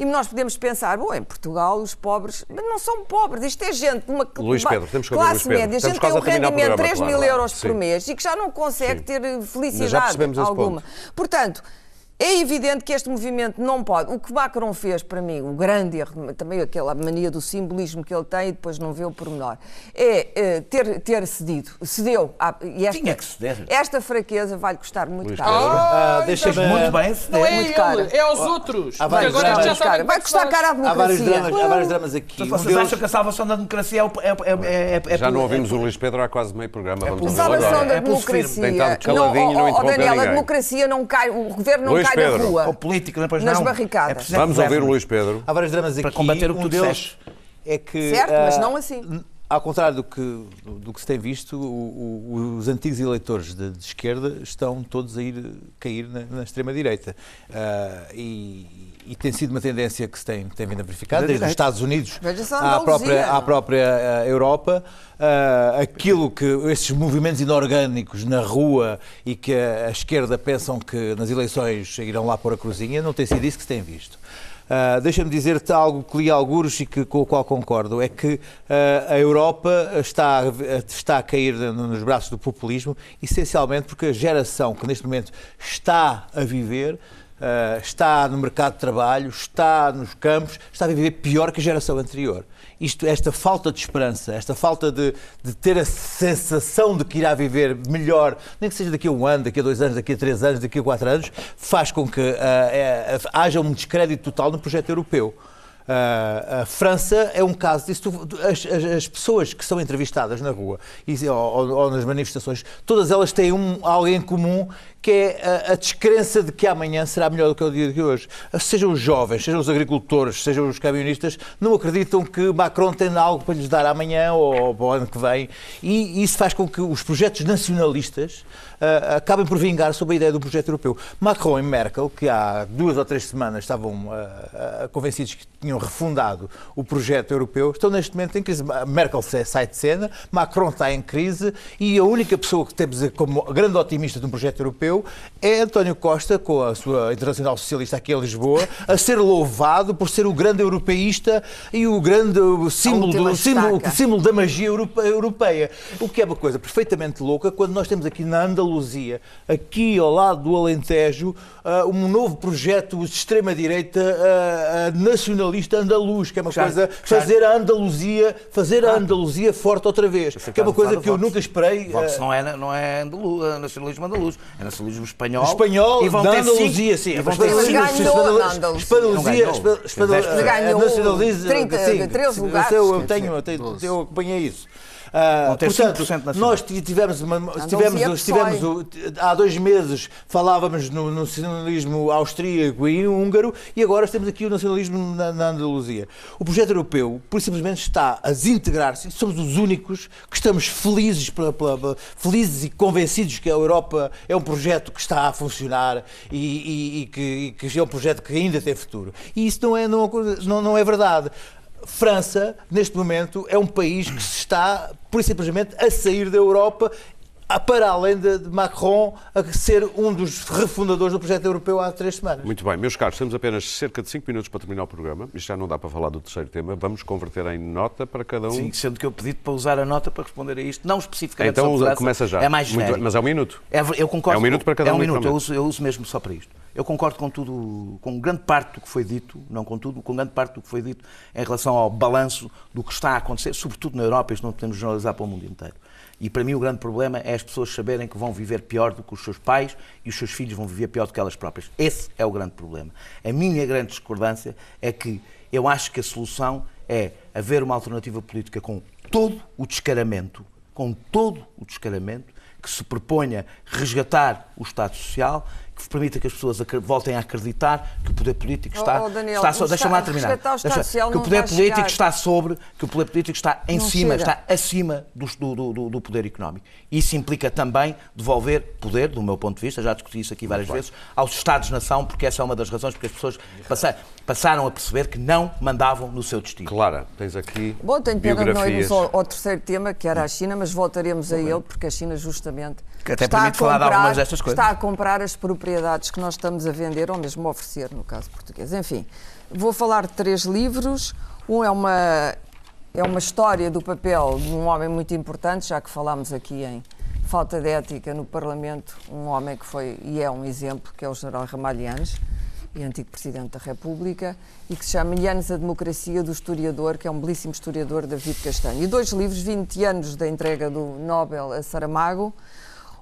S6: E nós podemos pensar, bom, em Portugal os pobres, mas não são pobres, isto é gente de uma
S1: Luís Pedro, temos que
S6: classe
S1: Luís Pedro.
S6: média, gente que tem um rendimento de
S1: programa,
S6: 3 mil euros por mês e que já não consegue ter felicidade alguma. Portanto, é evidente que este movimento não pode. O que Macron fez, para mim, o grande erro, também aquela mania do simbolismo que ele tem e depois não vê o pormenor, é eh, ter, ter cedido. Cedeu. à- e esta,
S4: Tinha que ceder.
S6: Esta fraqueza vai-lhe custar muito
S1: Luís
S6: caro.
S1: Pedro.
S7: Ah, deixa-me-
S4: Muito bem,
S5: Não é
S6: muito
S5: ele,
S6: caro.
S5: é aos outros.
S7: Há vários
S5: agora
S7: dramas.
S5: já sabem
S6: Vai
S5: é
S6: custar caro à
S7: Há vários,
S6: democracia.
S7: dramas, há vários dramas aqui.
S4: Então, vocês acham que a salvação da democracia é, o- é, é, é, é,
S1: Já não
S4: é-
S1: ouvimos o Luís Pedro há quase meio programa. Vamos
S4: pelo-
S1: ouvi-lo
S6: Salvação
S1: agora.
S6: da
S4: É
S6: democracia.
S1: Tem estado caladinho não
S6: oh, oh,
S1: interromper
S6: Daniel, a democracia não cai, o governo não cai na
S1: Pedro.
S6: rua.
S4: ou política, depois
S6: Nas
S4: não.
S6: barricadas.
S4: É
S1: Vamos ouvir o. Luís Pedro.
S7: Há vários dramas aqui.
S4: Para combater o que
S7: um
S4: tu
S7: deles é que.
S6: Certo, mas
S7: ah,
S6: não assim.
S7: Ao contrário do que, do, que se tem visto, o- o- os antigos eleitores de, de esquerda estão todos a ir cair na, na extrema-direita. Ah, e, e tem sido uma tendência que se tem, tem vindo a verificar, desde os. Estados Unidos à própria, à própria ah, Europa. Ah, aquilo que esses movimentos inorgânicos na rua e que a, a esquerda pensam que nas eleições irão lá pôr a cruzinha, não tem sido isso que se tem visto. Ah, Deixa-me dizer-te algo que li algures e que, com o qual concordo, é que ah, a Europa está, a- está a cair no- nos braços do populismo, essencialmente porque a geração que neste momento está a viver, ah, está no mercado de trabalho, está nos campos, está a viver pior que a geração anterior. Isto, esta falta de esperança, esta falta de, de ter a sensação de que irá viver melhor, nem que seja daqui a um ano, daqui a dois anos, daqui a três anos, daqui a quatro anos, faz com que ah, eh, haja um descrédito total no projeto europeu. Ah, a França é um caso disso. As, as- as pessoas que são entrevistadas na rua e, ou- ou nas manifestações, todas elas têm um, algo em comum que é a, a descrença de que amanhã será melhor do que o dia de hoje. Sejam os jovens, sejam os agricultores, sejam os camionistas, não acreditam que Macron tem algo para lhes dar amanhã ou para o ano que vem. E isso faz com que os projetos nacionalistas ah, acabem por vingar sobre a ideia do projeto europeu. Macron e Merkel, que há duas ou três semanas estavam ah, ah, convencidos que tinham refundado o projeto europeu, estão neste momento em crise. Merkel sai de cena, Macron está em crise e a única pessoa que temos como grande otimista de um projeto europeu é António Costa, com a sua Internacional Socialista aqui em Lisboa, a ser louvado por ser o grande europeísta e o grande símbolo, do, símbolo, símbolo da magia europeia. O que é uma coisa perfeitamente louca quando nós temos aqui na Andaluzia, aqui ao lado do Alentejo, uh, um novo projeto de extrema-direita uh, uh, nacionalista andaluz, que é uma já, coisa fazer a Andaluzia, fazer a Andaluzia forte outra vez, que é uma coisa que eu nunca esperei.
S4: Vox não é, não é andaluz, nacionalismo andaluz, é nacionalismo espanhol.
S7: Espanhol,
S4: e vão
S7: da Andaluzia, sim.
S6: E vão ter ganhou na Andaluzia.
S7: Nacionalismo.
S6: 30, 13 lugares.
S7: Eu tenho, eu acompanhei isso. Uh, portanto, nós tivemos, uma, tivemos, tivemos há dois meses falávamos no, no, nacionalismo austríaco e húngaro e agora temos aqui o nacionalismo na, na Andaluzia. O projeto europeu, por simplesmente, está a desintegrar-se. Somos os únicos que estamos felizes, pela, pela, felizes e convencidos que a Europa é um projeto que está a funcionar e, e, e, que, e que, é um projeto que ainda tem futuro. E isso não é, não, não, não é verdade. França, neste momento, é um país que se está, por simplesmente, a sair da Europa para além de Macron a ser um dos refundadores do projeto europeu há três semanas.
S1: Muito bem, meus caros, temos apenas cerca de cinco minutos para terminar o programa. Isto já não dá para falar do terceiro tema. Vamos converter em nota para cada um.
S4: Sim, sendo que eu pedi para usar a nota para responder a isto, não especificamente
S1: então,
S4: sobre
S1: começa já.
S4: É mais
S1: Muito, Mas é um minuto.
S4: É, eu concordo.
S1: É um minuto para cada
S4: é
S1: um.
S4: É um minuto, eu uso, eu uso mesmo só para isto. Eu concordo com tudo, com grande parte do que foi dito, não com tudo, com grande parte do que foi dito em relação ao balanço do que está a acontecer, sobretudo na Europa, isto não podemos generalizar para o mundo inteiro. E para mim o grande problema é as pessoas saberem que vão viver pior do que os seus pais e os seus filhos vão viver pior do que elas próprias. Esse é o grande problema. A minha grande discordância é que eu acho que a solução é haver uma alternativa política com todo o descaramento, com todo o descaramento, que se proponha resgatar o Estado Social, permita que as pessoas voltem a acreditar que o poder político está,
S6: oh, oh Daniel,
S4: está sobre, deixa-me lá terminar, deixa, que o poder político chegar. está sobre, que o poder político está em não cima, chega. está acima do, do, do, do, poder económico. Isso implica também devolver poder, do meu ponto de vista, já discuti isso aqui várias vezes, aos Estados-nação, porque essa é uma das razões porque as pessoas passaram, passaram a perceber que não mandavam no seu destino.
S1: Clara, tens aqui
S6: Bom, tenho pena de não irmos ao, ao, terceiro tema, que era a China, mas voltaremos a ele, porque a China justamente
S4: que até está, a comprar, falar de algumas destas coisas.
S6: está a comprar as propriedades que nós estamos a vender, ou mesmo a oferecer, no caso português. Enfim, vou falar de três livros. Um é uma, é uma história do papel de um homem muito importante, já que falámos aqui em falta de ética no Parlamento, um homem que foi e é um exemplo, que é o general Ramalhianes, e antigo Presidente da República, e que se chama Anos a Democracia do Historiador, que é um belíssimo historiador, David Castanho. E dois livros, 20 anos da entrega do Nobel a Saramago,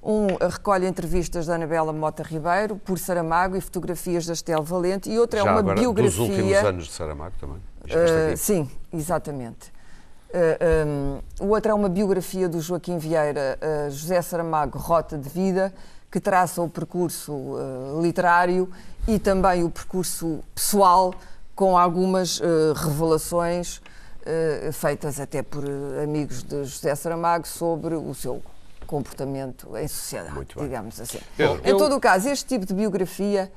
S6: um recolhe entrevistas da Anabela Mota Ribeiro, por Saramago, e fotografias da Estel Valente, e outra
S1: Já
S6: é uma
S1: agora,
S6: biografia.
S1: Dos últimos anos de Saramago também.
S6: Uh, sim, exatamente. Uh, um, o outro é uma biografia do Joaquim Vieira, uh, José Saramago, Rota de Vida, que traça o percurso uh, literário e também o percurso pessoal, com algumas revelações feitas até por amigos de José Saramago sobre o seu comportamento em sociedade, digamos assim. Em todo o caso, este tipo de biografia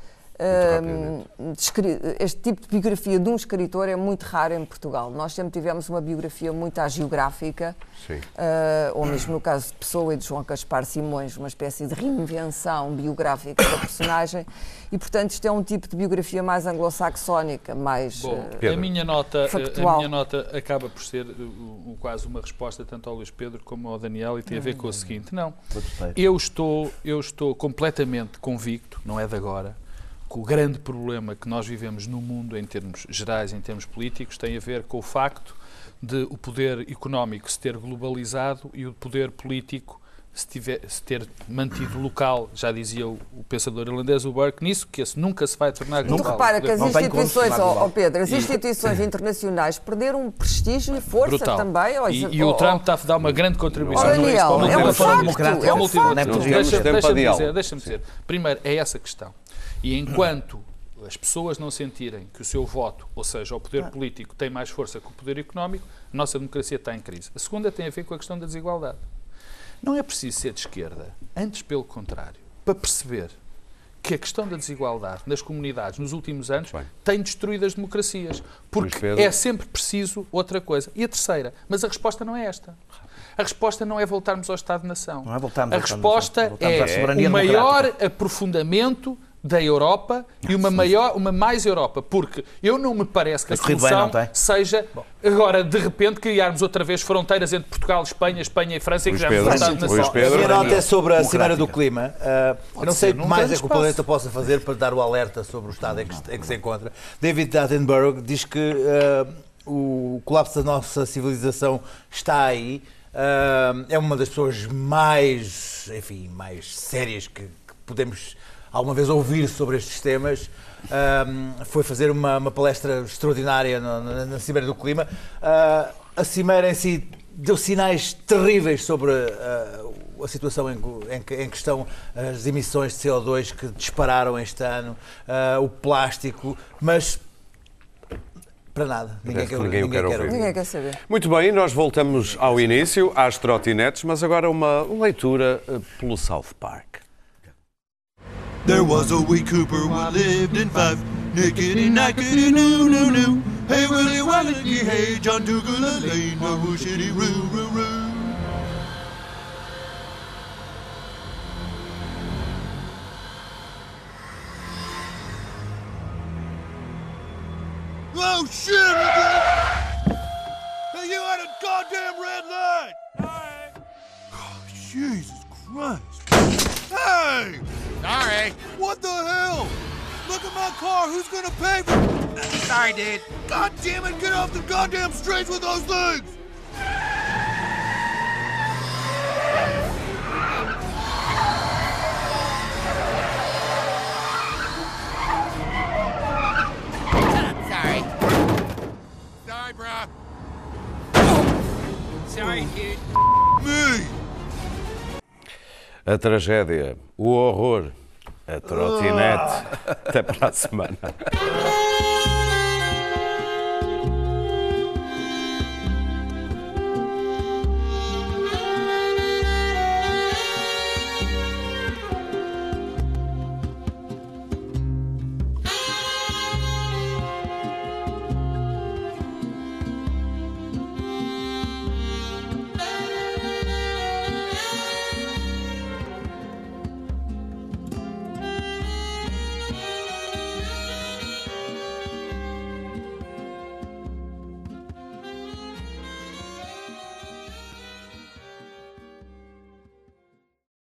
S6: este tipo de biografia de um escritor é muito raro em Portugal. Nós sempre tivemos uma biografia muito agiográfica, uh, ou mesmo no caso de Pessoa e de João Caspar Simões, uma espécie de reinvenção biográfica da personagem, e portanto isto é um tipo de biografia mais anglo-saxónica, mais Bom,
S5: uh, a minha nota factual. A minha nota acaba por ser uh, quase uma resposta tanto ao Luís Pedro como ao Daniel e tem a ver com o seguinte, não, eu estou, eu estou completamente convicto, não é de agora, o grande problema que nós vivemos no mundo, em termos gerais, em termos políticos, tem a ver com o facto de o poder económico se ter globalizado e o poder político se, tiver, se ter mantido local, já dizia o, o, pensador irlandês, o Burke, nisso, que esse nunca se vai tornar global.
S6: Tu repara que as instituições, oh, oh Pedro, as instituições *laughs* internacionais perderam prestígio e força
S5: Brutal.
S6: também.
S5: Oh, e, e oh, o Trump está a dar uma grande contribuição
S6: oh, Daniel, é um facto, é um facto.
S5: Deixa-me dizer, deixa dizer, primeiro, é essa questão. E enquanto as pessoas não sentirem que o seu voto, ou seja, o poder político, tem mais força que o poder económico, a nossa democracia está em crise. A segunda tem a ver com a questão da desigualdade. Não é preciso ser de esquerda, antes pelo contrário, para perceber que a questão da desigualdade nas comunidades nos últimos anos Bem. tem destruído as democracias. Porque é sempre preciso outra coisa. E a terceira, mas a resposta não é esta. A resposta não é voltarmos ao Estado-nação.
S4: Não é voltarmos
S5: a resposta é o maior aprofundamento da Europa e uma maior, uma mais Europa, porque eu não me parece que a solução bem, seja Bom. agora de repente criarmos outra vez fronteiras entre Portugal, Espanha, Espanha e França e que já
S7: na A minha nota é sobre a Cimeira do Clima. Uh, não sei o que mais é que o planeta possa fazer para dar o alerta sobre o estado em que, em que se encontra. David Attenborough diz que uh, o colapso da nossa civilização está aí. Uh, é uma das pessoas mais, enfim, mais sérias que, que podemos alguma vez ouvir sobre estes temas. Um, foi fazer uma, uma palestra extraordinária no, na, na Cimeira do Clima. Uh, a Cimeira em si deu sinais terríveis sobre uh, a situação em, em, em, que estão as emissões de CO2 que dispararam este ano, uh, o plástico, mas para nada. Ninguém, quer,
S8: ninguém,
S6: ninguém,
S8: quer
S6: ouvir. ninguém quer saber.
S8: Muito bem, nós voltamos ao início, às trotinetes, mas agora uma leitura pelo South Park. There was a wee Cooper who lived in five. Nickety nackety noo noo noo. Hey Willie Wallacky, hey John Dougal Lane, no shitty roo roo roo. Car. Who's gonna pay for... Sorry, dude. God damn it, get off the goddamn streets with those things! Sorry. Sorry, bro. Sorry, dude. Me! a tragédia, o horror, a trotinete. Até para a semana. *laughs*